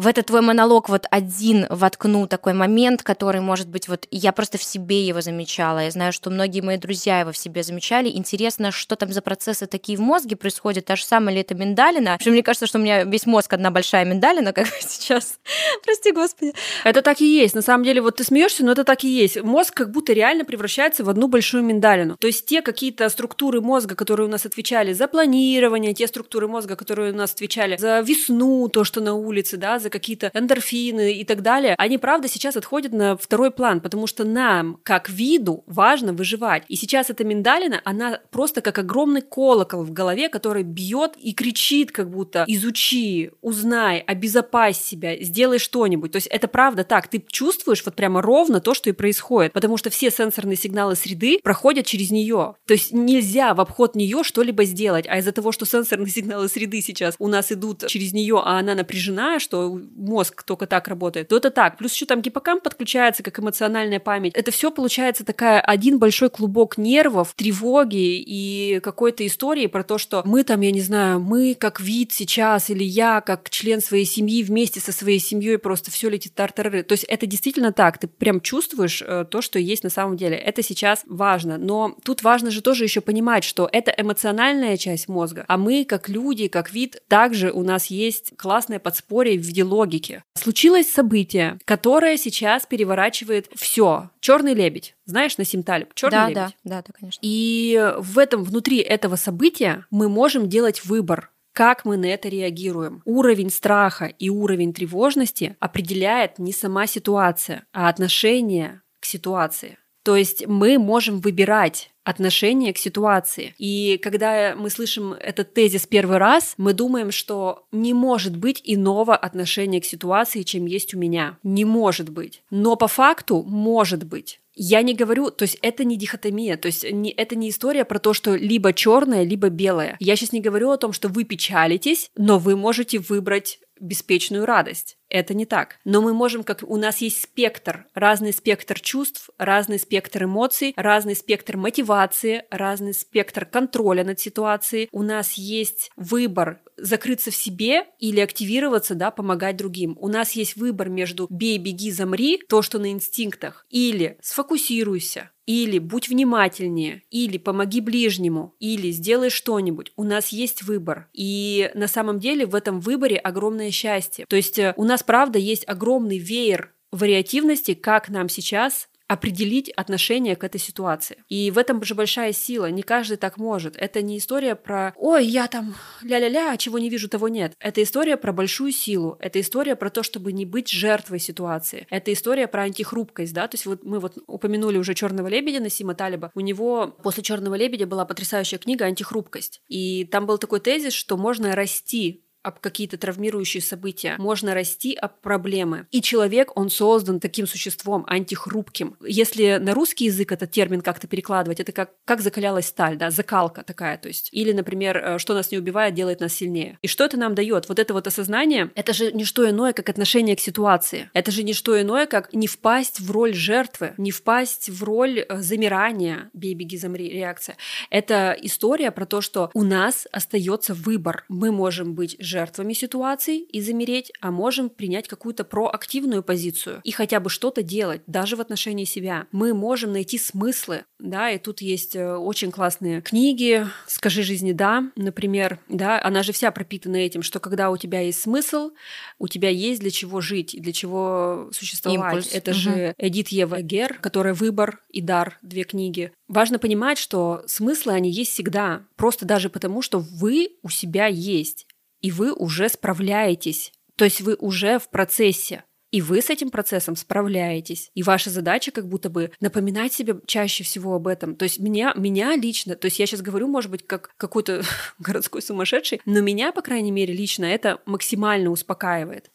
в этот твой монолог вот один воткну такой момент, который, может быть, вот я просто в себе его замечала. Я знаю, что многие мои друзья его в себе замечали. Интересно, что там за процессы такие в мозге происходят, та же самая ли это миндалина. Вообще, мне кажется, что у меня весь мозг одна большая миндалина, как сейчас. Прости, господи. Это так и есть. На самом деле, вот ты смеешься, но это так и есть. Мозг как будто реально превращается в одну большую миндалину. То есть те какие-то структуры мозга, которые у нас отвечали за планирование, те структуры мозга, которые у нас отвечали за весну, то, что на улице, да, за какие-то эндорфины и так далее, они, правда, сейчас отходят на второй план, потому что нам, как виду, важно выживать. И сейчас эта миндалина, она просто как огромный колокол в голове, который бьет и кричит, как будто изучи, узнай, обезопась себя, сделай что-нибудь. То есть это правда так. Ты чувствуешь вот прямо ровно то, что и происходит, потому что все сенсорные сигналы среды проходят через нее. То есть нельзя в обход нее что-либо сделать, а из-за того, что сенсорные сигналы среды сейчас у нас идут через нее, а она напряжена, что мозг только так работает, то это так. Плюс еще там гиппокамп подключается как эмоциональная память. Это все получается такая один большой клубок нервов, тревоги и какой-то истории про то, что мы там, я не знаю, мы как вид сейчас или я как член своей семьи вместе со своей семьей просто все летит тартарары. То есть это действительно так. Ты прям чувствуешь э, то, что есть на самом деле. Это сейчас важно. Но тут важно же тоже еще понимать, что это эмоциональная часть мозга, а мы как люди, как вид, также у нас есть классное подспорье в виде логики. Случилось событие, которое сейчас переворачивает все. Черный лебедь. Знаешь, Насим Талиб? Черный да, лебедь. да, да, да, конечно. И в этом, внутри этого события мы можем делать выбор как мы на это реагируем. Уровень страха и уровень тревожности определяет не сама ситуация, а отношение к ситуации. То есть мы можем выбирать отношение к ситуации. И когда мы слышим этот тезис первый раз, мы думаем, что не может быть иного отношения к ситуации, чем есть у меня. Не может быть. Но по факту может быть. Я не говорю, то есть это не дихотомия, то есть не, это не история про то, что либо черное, либо белое. Я сейчас не говорю о том, что вы печалитесь, но вы можете выбрать беспечную радость. Это не так. Но мы можем, как у нас есть спектр, разный спектр чувств, разный спектр эмоций, разный спектр мотивации, разный спектр контроля над ситуацией. У нас есть выбор закрыться в себе или активироваться, да, помогать другим. У нас есть выбор между бей, беги, замри, то, что на инстинктах, или сфокусируйся, или будь внимательнее, или помоги ближнему, или сделай что-нибудь. У нас есть выбор. И на самом деле в этом выборе огромное счастье. То есть э, у нас, правда, есть огромный веер вариативности, как нам сейчас определить отношение к этой ситуации. И в этом же большая сила. Не каждый так может. Это не история про «Ой, я там ля-ля-ля, а чего не вижу, того нет». Это история про большую силу. Это история про то, чтобы не быть жертвой ситуации. Это история про антихрупкость, да. То есть вот мы вот упомянули уже Черного лебедя Насима Талиба. У него после Черного лебедя была потрясающая книга «Антихрупкость». И там был такой тезис, что можно расти об какие-то травмирующие события, можно расти об проблемы. И человек, он создан таким существом, антихрупким. Если на русский язык этот термин как-то перекладывать, это как, как закалялась сталь, да, закалка такая, то есть. Или, например, э, что нас не убивает, делает нас сильнее. И что это нам дает? Вот это вот осознание, это же не что иное, как отношение к ситуации. Это же не что иное, как не впасть в роль жертвы, не впасть в роль э, замирания, бей, беги, замри, реакция. Это история про то, что у нас остается выбор. Мы можем быть жертвами ситуаций и замереть, а можем принять какую-то проактивную позицию и хотя бы что-то делать, даже в отношении себя. Мы можем найти смыслы, да, и тут есть э, очень классные книги «Скажи жизни да», например, да, она же вся пропитана этим, что когда у тебя есть смысл, у тебя есть для чего жить, для чего существовать. Импульс. Это Мгм. же Эдит Ева Гер, которая «Выбор» и «Дар», две книги. Важно понимать, что смыслы, они есть всегда, просто даже потому, что вы у себя есть и вы уже справляетесь. То есть вы уже в процессе. И вы с этим процессом справляетесь. И ваша задача как будто бы напоминать себе чаще всего об этом. То есть меня, меня лично, то есть я сейчас говорю, может быть, как какой-то городской сумасшедший, но меня, по крайней мере, лично это максимально успокаивает.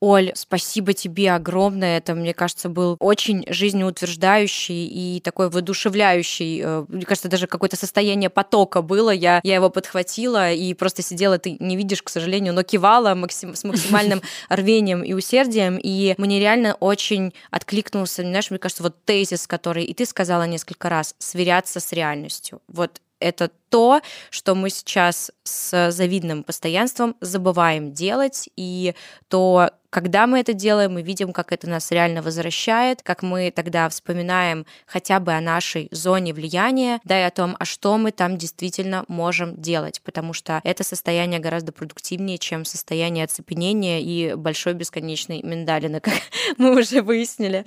Оль, спасибо тебе огромное. Это, мне кажется, был очень жизнеутверждающий и такой воодушевляющий. э, Мне кажется, даже какое-то состояние потока было. Я, я его подхватила и просто сидела, ты не видишь, к сожалению, но кивала максим, с максимальным рвением и усердием. И мне реально очень откликнулся, знаешь, мне кажется, вот тезис, который и ты сказала несколько раз, сверяться с реальностью. Вот это то, что мы сейчас с завидным постоянством забываем делать, и то, когда мы это делаем, мы видим, как это нас реально возвращает, как мы тогда вспоминаем хотя бы о нашей зоне влияния, да и о том, а что мы там действительно можем делать, потому что это состояние гораздо продуктивнее, чем состояние оцепенения и большой бесконечной миндалины, как мы уже выяснили.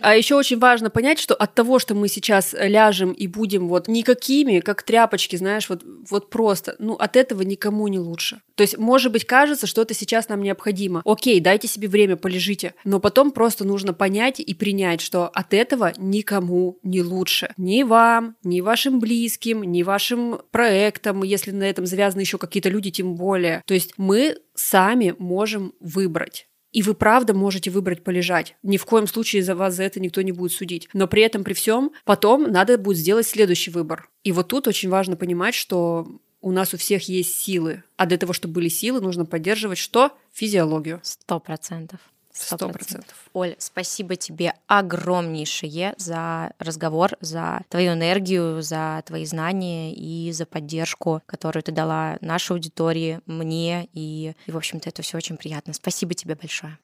А еще очень важно понять, что от того, что мы сейчас ляжем и будем вот никакими, как тряпочки, знаешь, вот, вот просто, ну, от этого никому не лучше. То есть, может быть, кажется, что это сейчас нам необходимо. Окей, дайте себе время, полежите. Но потом просто нужно понять и принять, что от этого никому не лучше. Ни вам, ни вашим близким, ни вашим проектам, если на этом завязаны еще какие-то люди, тем более. То есть мы сами можем выбрать. И вы правда можете выбрать полежать. Ни в коем случае за вас за это никто не будет судить. Но при этом, при всем, потом надо будет сделать следующий выбор. И вот тут очень важно понимать, что у нас у всех есть силы. А для того, чтобы были силы, нужно поддерживать что? Физиологию. Сто процентов. Сто процентов. Оль, спасибо тебе огромнейшее за разговор, за твою энергию, за твои знания и за поддержку, которую ты дала нашей аудитории, мне, и, и в общем-то, это все очень приятно. Спасибо тебе большое.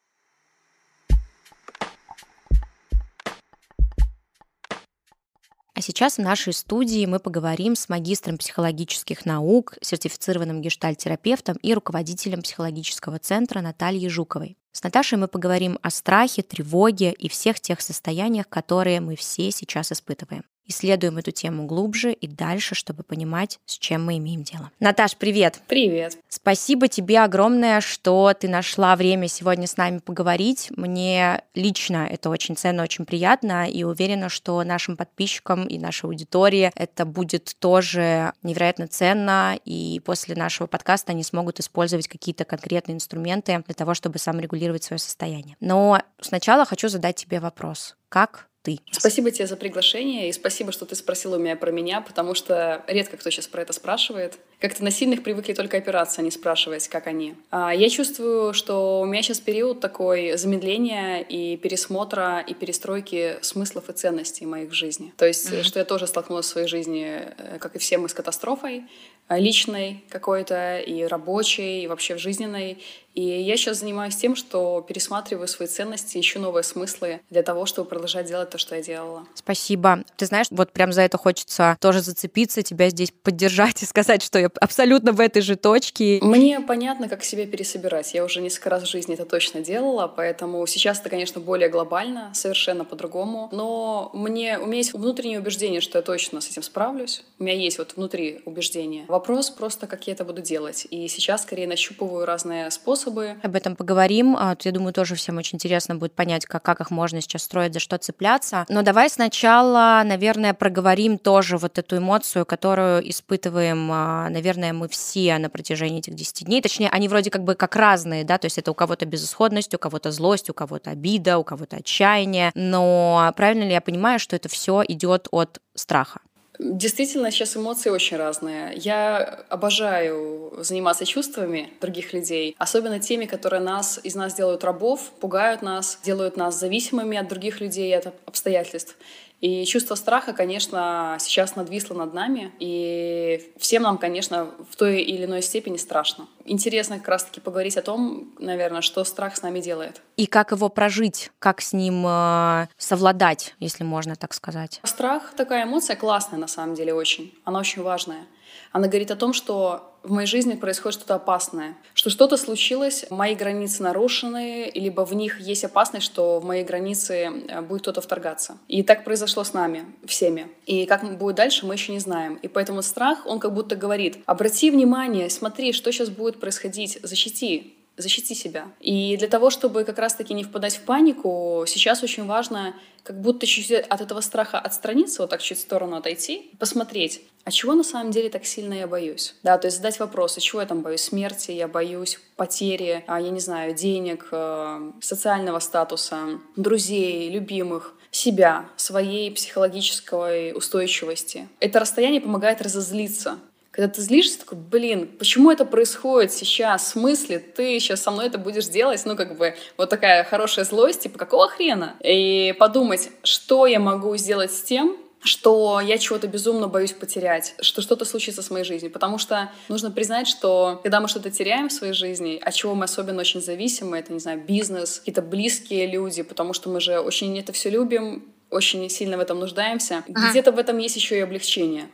А сейчас в нашей студии мы поговорим с магистром психологических наук, сертифицированным гештальтерапевтом и руководителем психологического центра Натальей Жуковой. С Наташей мы поговорим о страхе, тревоге и всех тех состояниях, которые мы все сейчас испытываем. Исследуем эту тему глубже и дальше, чтобы понимать, с чем мы имеем дело. Наташ, привет! Привет! Спасибо тебе огромное, что ты нашла время сегодня с нами поговорить. Мне лично это очень ценно, очень приятно, и уверена, что нашим подписчикам и нашей аудитории это будет тоже невероятно ценно, и после нашего подкаста они смогут использовать какие-то конкретные инструменты для того, чтобы саморегулировать свое состояние. Но сначала хочу задать тебе вопрос. Как ты. Спасибо тебе за приглашение и спасибо, что ты спросила у меня про меня, потому что редко кто сейчас про это спрашивает. Как-то на сильных привыкли только опираться, а не спрашивать, как они. А я чувствую, что у меня сейчас период такой замедления и пересмотра и перестройки смыслов и ценностей моих в жизни. То есть, mm-hmm. что я тоже столкнулась в своей жизни, э, как и все мы, с катастрофой э, личной какой-то и рабочей, и вообще в жизненной. И я сейчас занимаюсь тем, что пересматриваю свои ценности, ищу новые смыслы для того, чтобы продолжать делать то, что я делала. Спасибо. Ты знаешь, вот прям за это хочется тоже зацепиться, тебя здесь поддержать и сказать, что я абсолютно в этой же точке. Мне понятно, как себя пересобирать. Я уже несколько раз в жизни это точно делала, поэтому сейчас это, конечно, более глобально, совершенно по-другому. Но мне, у меня есть внутреннее убеждение, что я точно с этим справлюсь. У меня есть вот внутри убеждение. Вопрос просто, как я это буду делать. И сейчас скорее нащупываю разные способы. Об этом поговорим. А, я думаю, тоже всем очень интересно будет понять, как, как их можно сейчас строить, за что цепляться. Но давай сначала, наверное, проговорим тоже вот эту эмоцию, которую испытываем, наверное, наверное, мы все на протяжении этих 10 дней, точнее, они вроде как бы как разные, да, то есть это у кого-то безысходность, у кого-то злость, у кого-то обида, у кого-то отчаяние, но правильно ли я понимаю, что это все идет от страха? Действительно, сейчас эмоции очень разные. Я обожаю заниматься чувствами других людей, особенно теми, которые нас, из нас делают рабов, пугают нас, делают нас зависимыми от других людей, от обстоятельств. И чувство страха, конечно, сейчас надвисло над нами, и всем нам, конечно, в той или иной степени страшно. Интересно как раз-таки поговорить о том, наверное, что страх с нами делает. И как его прожить, как с ним э, совладать, если можно так сказать. Страх такая эмоция классная на самом деле очень, она очень важная. Она говорит о том, что в моей жизни происходит что-то опасное, что что-то случилось, мои границы нарушены, либо в них есть опасность, что в мои границы э, будет кто-то вторгаться. И так произошло с нами, всеми. И как будет дальше, мы еще не знаем. И поэтому страх, он как будто говорит, обрати внимание, смотри, что сейчас будет происходить, защити, защити себя. И для того, чтобы как раз-таки не впадать в панику, сейчас очень важно как будто чуть-чуть от этого страха отстраниться, вот так чуть в сторону отойти, посмотреть, а чего на самом деле так сильно я боюсь? Да, то есть задать вопрос, а чего я там боюсь? Смерти, я боюсь потери, а, я не знаю, денег, э, социального статуса, друзей, любимых, себя, своей психологической устойчивости. Это расстояние помогает разозлиться. Когда ты злишься, такой, блин, почему это происходит сейчас? В смысле? Ты сейчас со мной это будешь делать? Ну, как бы, вот такая хорошая злость, типа, какого хрена? И подумать, что я могу сделать с тем, что я чего-то безумно боюсь потерять, что что-то случится с моей жизнью. Потому что нужно признать, что когда мы что-то теряем в своей жизни, от чего мы особенно очень зависимы, это, не знаю, бизнес, какие-то близкие люди, потому что мы же очень это все любим, очень сильно в этом нуждаемся. Ага. Где-то в этом есть еще и облегчение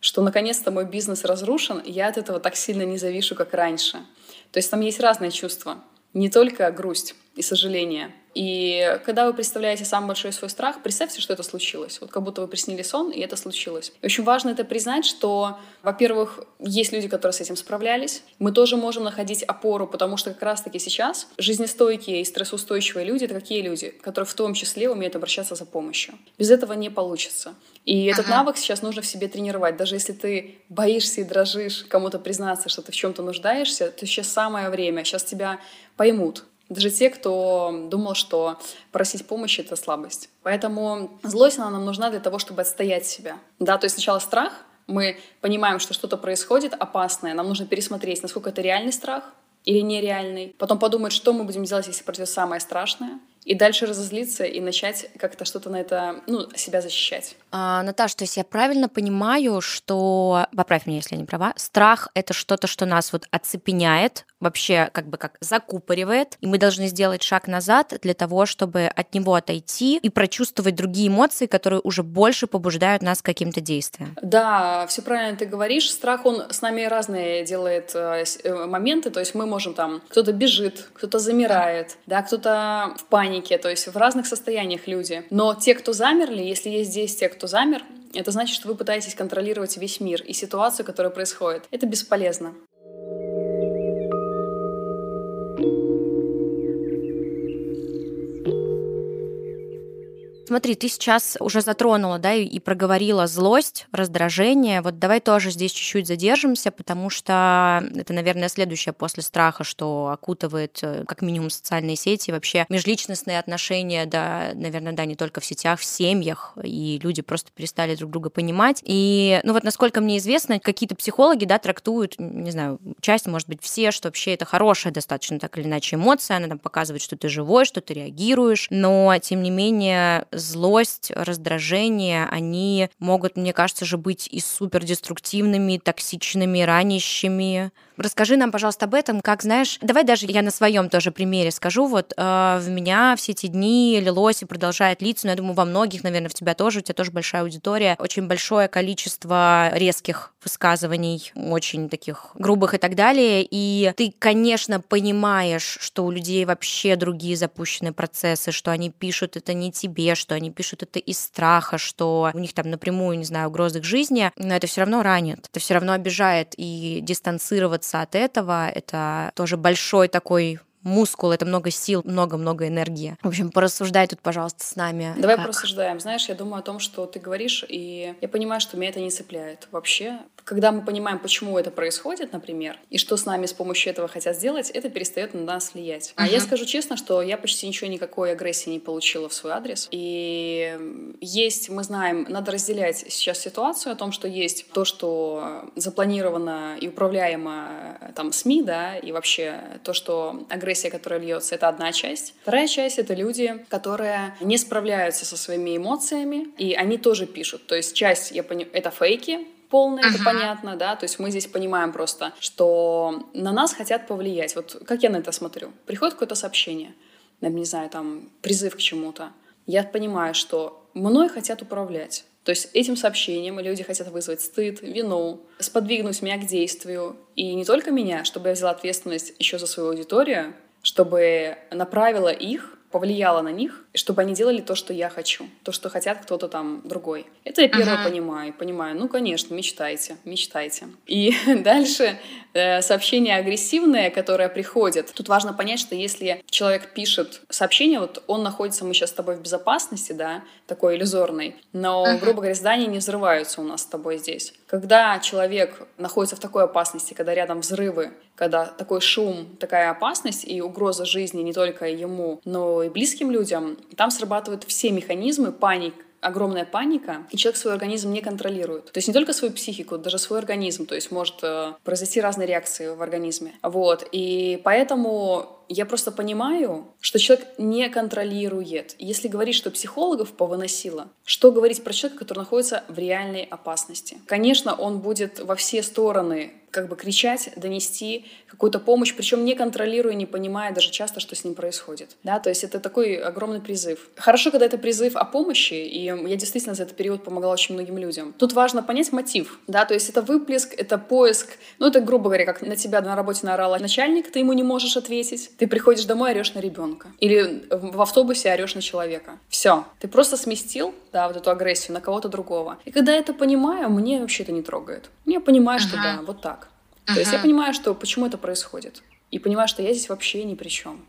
что наконец-то мой бизнес разрушен, и я от этого так сильно не завишу, как раньше. То есть там есть разные чувства, не только грусть и сожаление, и когда вы представляете самый большой свой страх, представьте, что это случилось. Вот как будто вы приснили сон, и это случилось. И очень важно это признать, что, во-первых, есть люди, которые с этим справлялись. Мы тоже можем находить опору, потому что как раз-таки сейчас жизнестойкие и стрессоустойчивые люди — это какие люди? Которые в том числе умеют обращаться за помощью. Без этого не получится. И этот ага. навык сейчас нужно в себе тренировать. Даже если ты боишься и дрожишь кому-то признаться, что ты в чем-то нуждаешься, то сейчас самое время. Сейчас тебя поймут. Даже те, кто думал, что просить помощи — это слабость. Поэтому злость, она нам нужна для того, чтобы отстоять себя. Да, то есть сначала страх, мы понимаем, что что-то происходит опасное, нам нужно пересмотреть, насколько это реальный страх или нереальный. Потом подумать, что мы будем делать, если произойдет самое страшное и дальше разозлиться и начать как-то что-то на это, ну, себя защищать. А, Наташа, то есть я правильно понимаю, что, поправь меня, если я не права, страх — это что-то, что нас вот оцепеняет, вообще как бы как закупоривает, и мы должны сделать шаг назад для того, чтобы от него отойти и прочувствовать другие эмоции, которые уже больше побуждают нас к каким-то действиям. Да, все правильно ты говоришь. Страх, он с нами разные делает э, э, моменты, то есть мы можем там, кто-то бежит, кто-то замирает, да, кто-то в панике, то есть в разных состояниях люди. Но те, кто замерли, если есть здесь те, кто замер, это значит, что вы пытаетесь контролировать весь мир и ситуацию, которая происходит. Это бесполезно. Смотри, ты сейчас уже затронула, да, и проговорила злость, раздражение. Вот давай тоже здесь чуть-чуть задержимся, потому что это, наверное, следующее после страха, что окутывает э, как минимум социальные сети, вообще межличностные отношения, да, наверное, да, не только в сетях, в семьях, и люди просто перестали друг друга понимать. И, ну вот, насколько мне известно, какие-то психологи, да, трактуют, не знаю, часть, может быть, все, что вообще это хорошая достаточно так или иначе эмоция, она там показывает, что ты живой, что ты реагируешь, но, тем не менее, злость, раздражение, они могут, мне кажется, же быть и супер деструктивными, токсичными, ранящими. Расскажи нам, пожалуйста, об этом, как знаешь, давай даже я на своем тоже примере скажу. Вот э, в меня все эти дни лилось и продолжает литься, но я думаю, во многих, наверное, в тебя тоже, у тебя тоже большая аудитория, очень большое количество резких высказываний, очень таких грубых и так далее. И ты, конечно, понимаешь, что у людей вообще другие запущенные процессы, что они пишут это не тебе, что они пишут это из страха, что у них там напрямую, не знаю, угрозы к жизни, но это все равно ранит, это все равно обижает, и дистанцироваться от этого, это тоже большой такой мускул, это много сил, много-много энергии. В общем, порассуждай тут, пожалуйста, с нами. Давай как? порассуждаем. Знаешь, я думаю о том, что ты говоришь, и я понимаю, что меня это не цепляет вообще. Когда мы понимаем, почему это происходит, например, и что с нами с помощью этого хотят сделать, это перестает на нас влиять. Uh-huh. А я скажу честно, что я почти ничего, никакой агрессии не получила в свой адрес. И есть, мы знаем, надо разделять сейчас ситуацию о том, что есть то, что запланировано и управляемо там СМИ, да, и вообще то, что агрессия, которая льется, это одна часть. Вторая часть — это люди, которые не справляются со своими эмоциями, и они тоже пишут. То есть часть, я понимаю, это фейки, полное, uh-huh. это понятно, да, то есть мы здесь понимаем просто, что на нас хотят повлиять. Вот как я на это смотрю? Приходит какое-то сообщение, не знаю, там, призыв к чему-то. Я понимаю, что мной хотят управлять. То есть этим сообщением люди хотят вызвать стыд, вину, сподвигнуть меня к действию. И не только меня, чтобы я взяла ответственность еще за свою аудиторию, чтобы направила их повлияло на них, чтобы они делали то, что я хочу, то, что хотят кто-то там другой. Это я первое uh-huh. понимаю. Понимаю, ну, конечно, мечтайте, мечтайте. И дальше э, сообщение агрессивное, которое приходит. Тут важно понять, что если человек пишет сообщение, вот он находится, мы сейчас с тобой в безопасности, да, такой иллюзорной, но, uh-huh. грубо говоря, здания не взрываются у нас с тобой здесь. Когда человек находится в такой опасности, когда рядом взрывы, когда такой шум, такая опасность и угроза жизни не только ему, но и близким людям, там срабатывают все механизмы паник, огромная паника, и человек свой организм не контролирует. То есть не только свою психику, даже свой организм. То есть может э, произойти разные реакции в организме. Вот. И поэтому я просто понимаю, что человек не контролирует. Если говорить, что психологов повыносило, что говорить про человека, который находится в реальной опасности? Конечно, он будет во все стороны как бы кричать, донести какую-то помощь, причем не контролируя, не понимая даже часто, что с ним происходит. Да, то есть это такой огромный призыв. Хорошо, когда это призыв о помощи, и я действительно за этот период помогала очень многим людям. Тут важно понять мотив, да, то есть это выплеск, это поиск, ну это, грубо говоря, как на тебя на работе наорал начальник, ты ему не можешь ответить, ты приходишь домой, орешь на ребенка. Или в автобусе орешь на человека. Все. Ты просто сместил, да, вот эту агрессию на кого-то другого. И когда я это понимаю, мне вообще это не трогает. Я понимаю, что да, вот так. Uh-huh. То есть я понимаю, что почему это происходит. И понимаю, что я здесь вообще ни при чем.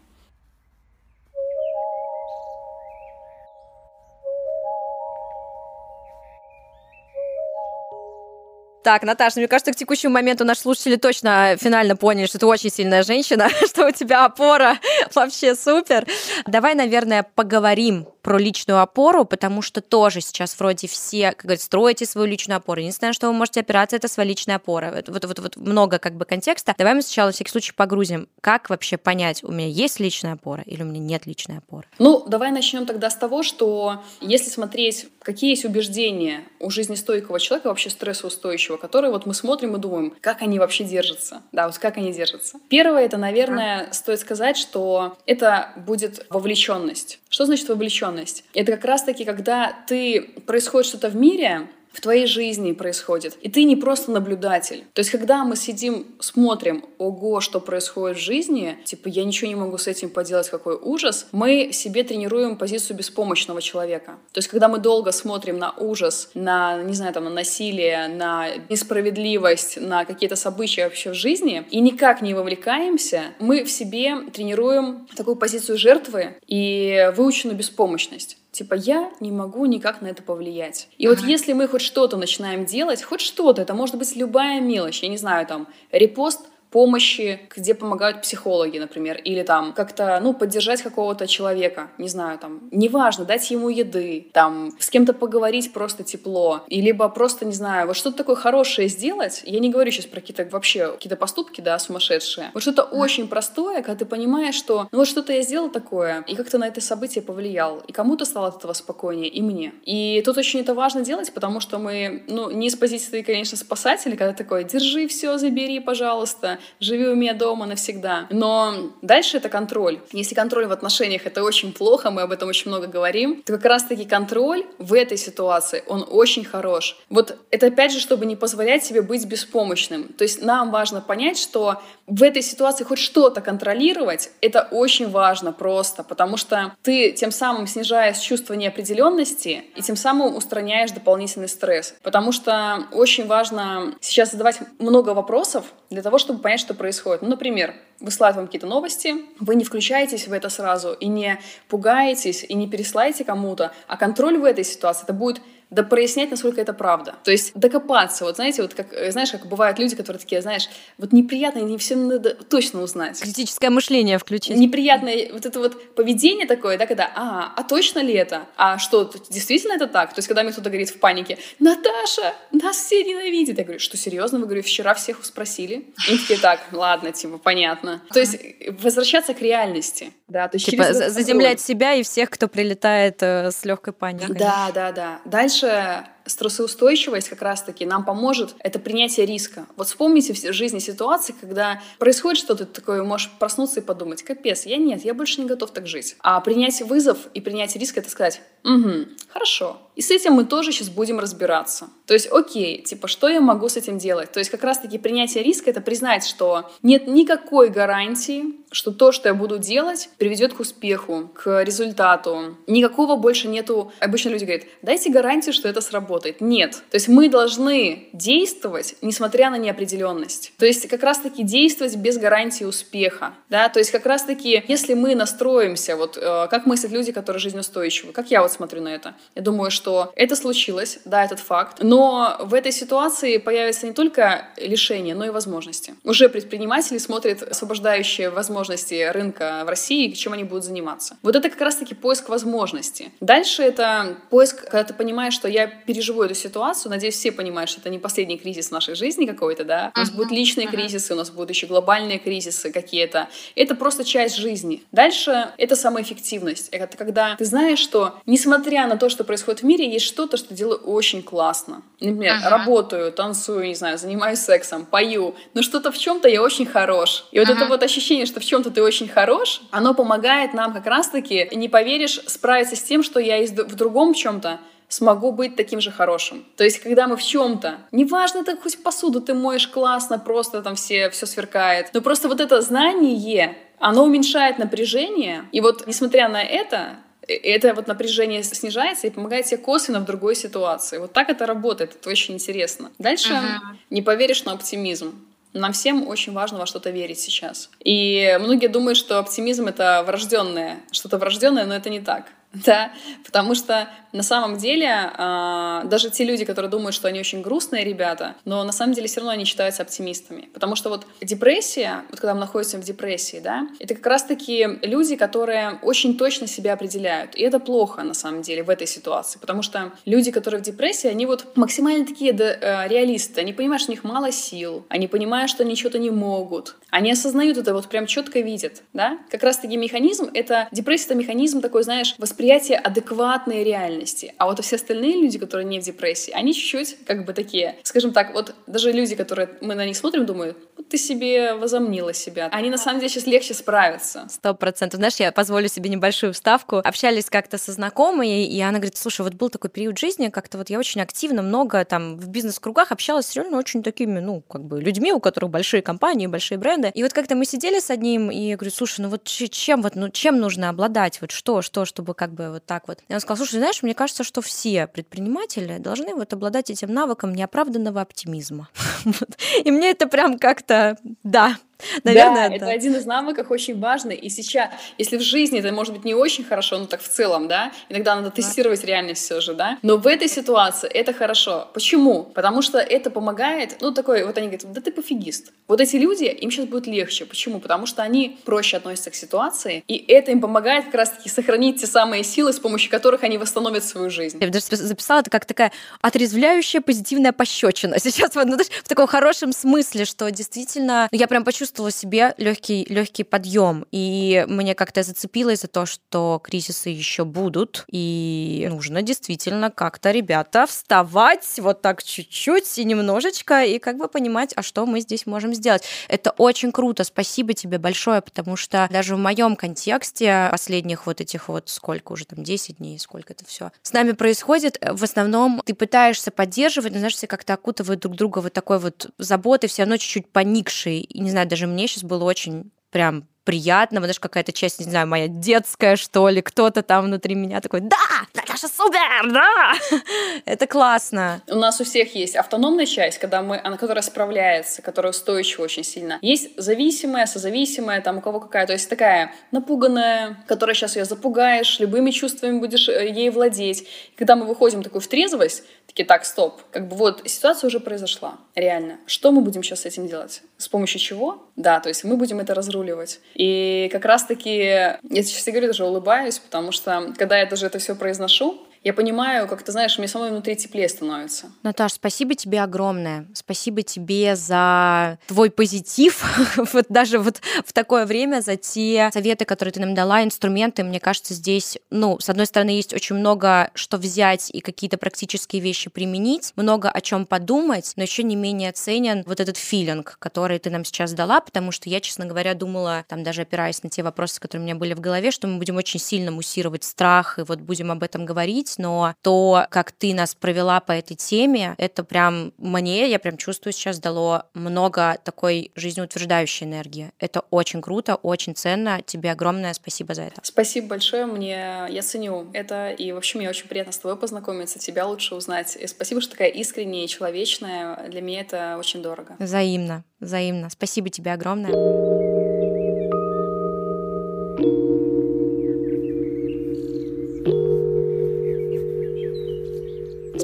Так, Наташа, мне кажется, к текущему моменту наши слушатели точно финально поняли, что ты очень сильная женщина, что у тебя опора вообще супер. Давай, наверное, поговорим про личную опору, потому что тоже сейчас вроде все, как говорят, строите свою личную опору. Единственное, что вы можете опираться, это своя личная опора. Вот, вот, вот, вот много как бы контекста. Давай мы сначала, в всякий случай, погрузим. Как вообще понять, у меня есть личная опора или у меня нет личной опоры? Ну, давай начнем тогда с того, что если смотреть, какие есть убеждения у жизнестойкого человека, вообще стрессоустойчивого, которые вот мы смотрим и думаем, как они вообще держатся. Да, вот как они держатся. Первое, это, наверное, стоит сказать, что это будет вовлеченность. Что значит вовлеченность? Это как раз-таки, когда ты происходит что-то в мире, в твоей жизни происходит. И ты не просто наблюдатель. То есть, когда мы сидим, смотрим, ого, что происходит в жизни, типа, я ничего не могу с этим поделать, какой ужас, мы себе тренируем позицию беспомощного человека. То есть, когда мы долго смотрим на ужас, на, не знаю, там, на насилие, на несправедливость, на какие-то события вообще в жизни, и никак не вовлекаемся, мы в себе тренируем такую позицию жертвы и выученную беспомощность. Типа, я не могу никак на это повлиять. И ага. вот если мы хоть что-то начинаем делать, хоть что-то, это может быть любая мелочь, я не знаю, там, репост помощи, где помогают психологи, например, или там как-то, ну, поддержать какого-то человека, не знаю, там, неважно, дать ему еды, там, с кем-то поговорить просто тепло, и либо просто, не знаю, вот что-то такое хорошее сделать, я не говорю сейчас про какие-то вообще какие-то поступки, да, сумасшедшие, вот что-то очень простое, когда ты понимаешь, что, ну, вот что-то я сделал такое, и как-то на это событие повлиял, и кому-то стало от этого спокойнее, и мне. И тут очень это важно делать, потому что мы, ну, не с позиции, конечно, спасателя, когда такой, держи все, забери, пожалуйста, живи у меня дома навсегда. Но дальше это контроль. Если контроль в отношениях — это очень плохо, мы об этом очень много говорим, то как раз-таки контроль в этой ситуации, он очень хорош. Вот это опять же, чтобы не позволять себе быть беспомощным. То есть нам важно понять, что в этой ситуации хоть что-то контролировать, это очень важно просто, потому что ты тем самым снижаешь чувство неопределенности и тем самым устраняешь дополнительный стресс. Потому что очень важно сейчас задавать много вопросов для того, чтобы понять, что происходит. Ну, например, высылают вам какие-то новости, вы не включаетесь в это сразу и не пугаетесь, и не переслаете кому-то, а контроль в этой ситуации это будет да прояснять, насколько это правда. То есть докопаться. Вот знаете, вот как, э, знаешь, как бывают люди, которые такие, знаешь, вот неприятно, не все надо точно узнать. Критическое мышление включить. Неприятное вот это вот поведение такое, да, когда, а, а точно ли это? А что, действительно это так? То есть когда мне кто-то говорит в панике, Наташа, нас все ненавидят. Я говорю, что серьезно? Вы, говорю, вчера всех спросили? И такие, так, ладно, типа, понятно. То есть возвращаться к реальности. Да, то есть типа заземлять себя и всех, кто прилетает э, с легкой паникой. Да, да, да. Дальше дальше стрессоустойчивость как раз-таки нам поможет это принятие риска. Вот вспомните в жизни ситуации, когда происходит что-то такое, можешь проснуться и подумать, капец, я нет, я больше не готов так жить. А принять вызов и принять риск — это сказать, угу, хорошо. И с этим мы тоже сейчас будем разбираться. То есть, окей, типа, что я могу с этим делать? То есть, как раз-таки принятие риска — это признать, что нет никакой гарантии, что то, что я буду делать, приведет к успеху, к результату. Никакого больше нету... Обычно люди говорят, дайте гарантию, что это сработает работает. Нет. То есть мы должны действовать, несмотря на неопределенность. То есть как раз-таки действовать без гарантии успеха. Да? То есть как раз-таки, если мы настроимся, вот э, как мыслят люди, которые жизнеустойчивы, как я вот смотрю на это, я думаю, что это случилось, да, этот факт, но в этой ситуации появится не только лишение, но и возможности. Уже предприниматели смотрят освобождающие возможности рынка в России, чем они будут заниматься. Вот это как раз-таки поиск возможности. Дальше это поиск, когда ты понимаешь, что я переживаю переживу эту ситуацию, надеюсь, все понимают, что это не последний кризис в нашей жизни какой-то, да, у нас будут личные кризисы, у нас будут еще глобальные кризисы какие-то. Это просто часть жизни. Дальше это самоэффективность. Это когда ты знаешь, что несмотря на то, что происходит в мире, есть что-то, что делаю очень классно. Например, uh-huh. работаю, танцую, не знаю, занимаюсь сексом, пою, но что-то в чем-то я очень хорош. И вот uh-huh. это вот ощущение, что в чем-то ты очень хорош, оно помогает нам как раз-таки, не поверишь, справиться с тем, что я в другом чем-то смогу быть таким же хорошим. То есть, когда мы в чем-то, неважно, ты хоть посуду ты моешь классно, просто там все, все сверкает, но просто вот это знание, оно уменьшает напряжение, и вот несмотря на это, э, это вот напряжение снижается и помогает тебе косвенно в другой ситуации. Вот так это работает, это очень интересно. Дальше uh-huh. не поверишь на оптимизм. Нам всем очень важно во что-то верить сейчас. И многие думают, что оптимизм это врожденное, что-то врожденное, но это не так. Да, потому что на самом деле э, даже те люди, которые думают, что они очень грустные ребята, но на самом деле все равно они считаются оптимистами. Потому что вот депрессия, вот когда мы находимся в депрессии, да, это как раз-таки люди, которые очень точно себя определяют. И это плохо на самом деле в этой ситуации, потому что люди, которые в депрессии, они вот максимально такие э, реалисты. Они понимают, что у них мало сил, они понимают, что они что-то не могут. Они осознают это, вот прям четко видят, да. Как раз-таки механизм, это депрессия, это механизм такой, знаешь, восприятия восприятие адекватной реальности. А вот все остальные люди, которые не в депрессии, они чуть-чуть как бы такие, скажем так, вот даже люди, которые мы на них смотрим, думают, вот ты себе возомнила себя. Они на самом деле сейчас легче справятся. Сто процентов. Знаешь, я позволю себе небольшую вставку. Общались как-то со знакомой, и она говорит, слушай, вот был такой период жизни, как-то вот я очень активно, много там в бизнес-кругах общалась с реально очень такими, ну, как бы людьми, у которых большие компании, большие бренды. И вот как-то мы сидели с одним, и я говорю, слушай, ну вот чем вот, ну чем нужно обладать, вот что, что, чтобы как как бы вот так вот. И он сказал, слушай, знаешь, мне кажется, что все предприниматели должны вот обладать этим навыком неоправданного оптимизма. И мне это прям как-то, да, Наверное, да, это... это один из навыков очень важный. И сейчас, если в жизни это может быть не очень хорошо, но так в целом, да, иногда надо тестировать да. реальность все же, да. Но в этой ситуации это хорошо. Почему? Потому что это помогает, ну такой, вот они говорят, да ты пофигист. Вот эти люди, им сейчас будет легче. Почему? Потому что они проще относятся к ситуации, и это им помогает как раз-таки сохранить те самые силы, с помощью которых они восстановят свою жизнь. Я даже записала это как такая отрезвляющая позитивная пощечина. Сейчас ну, в таком хорошем смысле, что действительно ну, я прям почувствовала почувствовала себе легкий, легкий подъем. И мне как-то зацепилось за то, что кризисы еще будут. И нужно действительно как-то, ребята, вставать вот так чуть-чуть и немножечко, и как бы понимать, а что мы здесь можем сделать. Это очень круто. Спасибо тебе большое, потому что даже в моем контексте последних вот этих вот сколько уже там 10 дней, сколько это все с нами происходит, в основном ты пытаешься поддерживать, но знаешь, все как-то окутывают друг друга вот такой вот заботой, все равно чуть-чуть поникшей, и не знаю, даже даже мне сейчас было очень прям приятно, знаешь, какая-то часть, не знаю, моя детская, что ли, кто-то там внутри меня такой, да, Наташа, супер, да, это классно. У нас у всех есть автономная часть, когда мы, она, которая справляется, которая устойчива очень сильно. Есть зависимая, созависимая, там у кого какая, то есть такая напуганная, которая сейчас ее запугаешь, любыми чувствами будешь э, ей владеть. И когда мы выходим такой в трезвость, такие, так, стоп, как бы вот ситуация уже произошла, реально. Что мы будем сейчас с этим делать? С помощью чего? Да, то есть мы будем это разруливать. И как раз-таки, я сейчас говорю, даже улыбаюсь, потому что когда я даже это все произношу, я понимаю, как ты знаешь, мне самой внутри теплее становится. Наташ, спасибо тебе огромное. Спасибо тебе за твой позитив, вот даже вот в такое время, за те советы, которые ты нам дала, инструменты. Мне кажется, здесь, ну, с одной стороны, есть очень много, что взять и какие-то практические вещи применить, много о чем подумать, но еще не менее ценен вот этот филинг, который ты нам сейчас дала, потому что я, честно говоря, думала, там даже опираясь на те вопросы, которые у меня были в голове, что мы будем очень сильно муссировать страх, и вот будем об этом говорить, говорить, но то, как ты нас провела по этой теме, это прям мне, я прям чувствую сейчас, дало много такой жизнеутверждающей энергии. Это очень круто, очень ценно. Тебе огромное спасибо за это. Спасибо большое. Мне я ценю это. И вообще мне очень приятно с тобой познакомиться, тебя лучше узнать. И спасибо, что такая искренняя и человечная. Для меня это очень дорого. Взаимно, взаимно. Спасибо тебе огромное.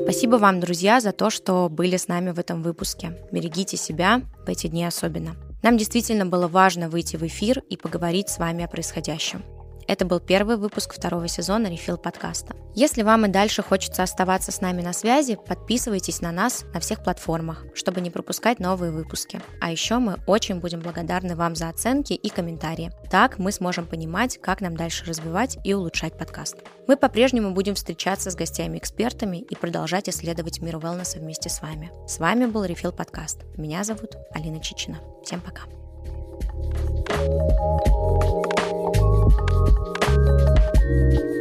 Спасибо вам, друзья, за то, что были с нами в этом выпуске. Берегите себя в эти дни особенно. Нам действительно было важно выйти в эфир и поговорить с вами о происходящем. Это был первый выпуск второго сезона Refill подкаста. Если вам и дальше хочется оставаться с нами на связи, подписывайтесь на нас на всех платформах, чтобы не пропускать новые выпуски. А еще мы очень будем благодарны вам за оценки и комментарии. Так мы сможем понимать, как нам дальше развивать и улучшать подкаст. Мы по-прежнему будем встречаться с гостями-экспертами и продолжать исследовать мир wellness вместе с вами. С вами был Refill подкаст. Меня зовут Алина Чечина. Всем пока. thank you Bye.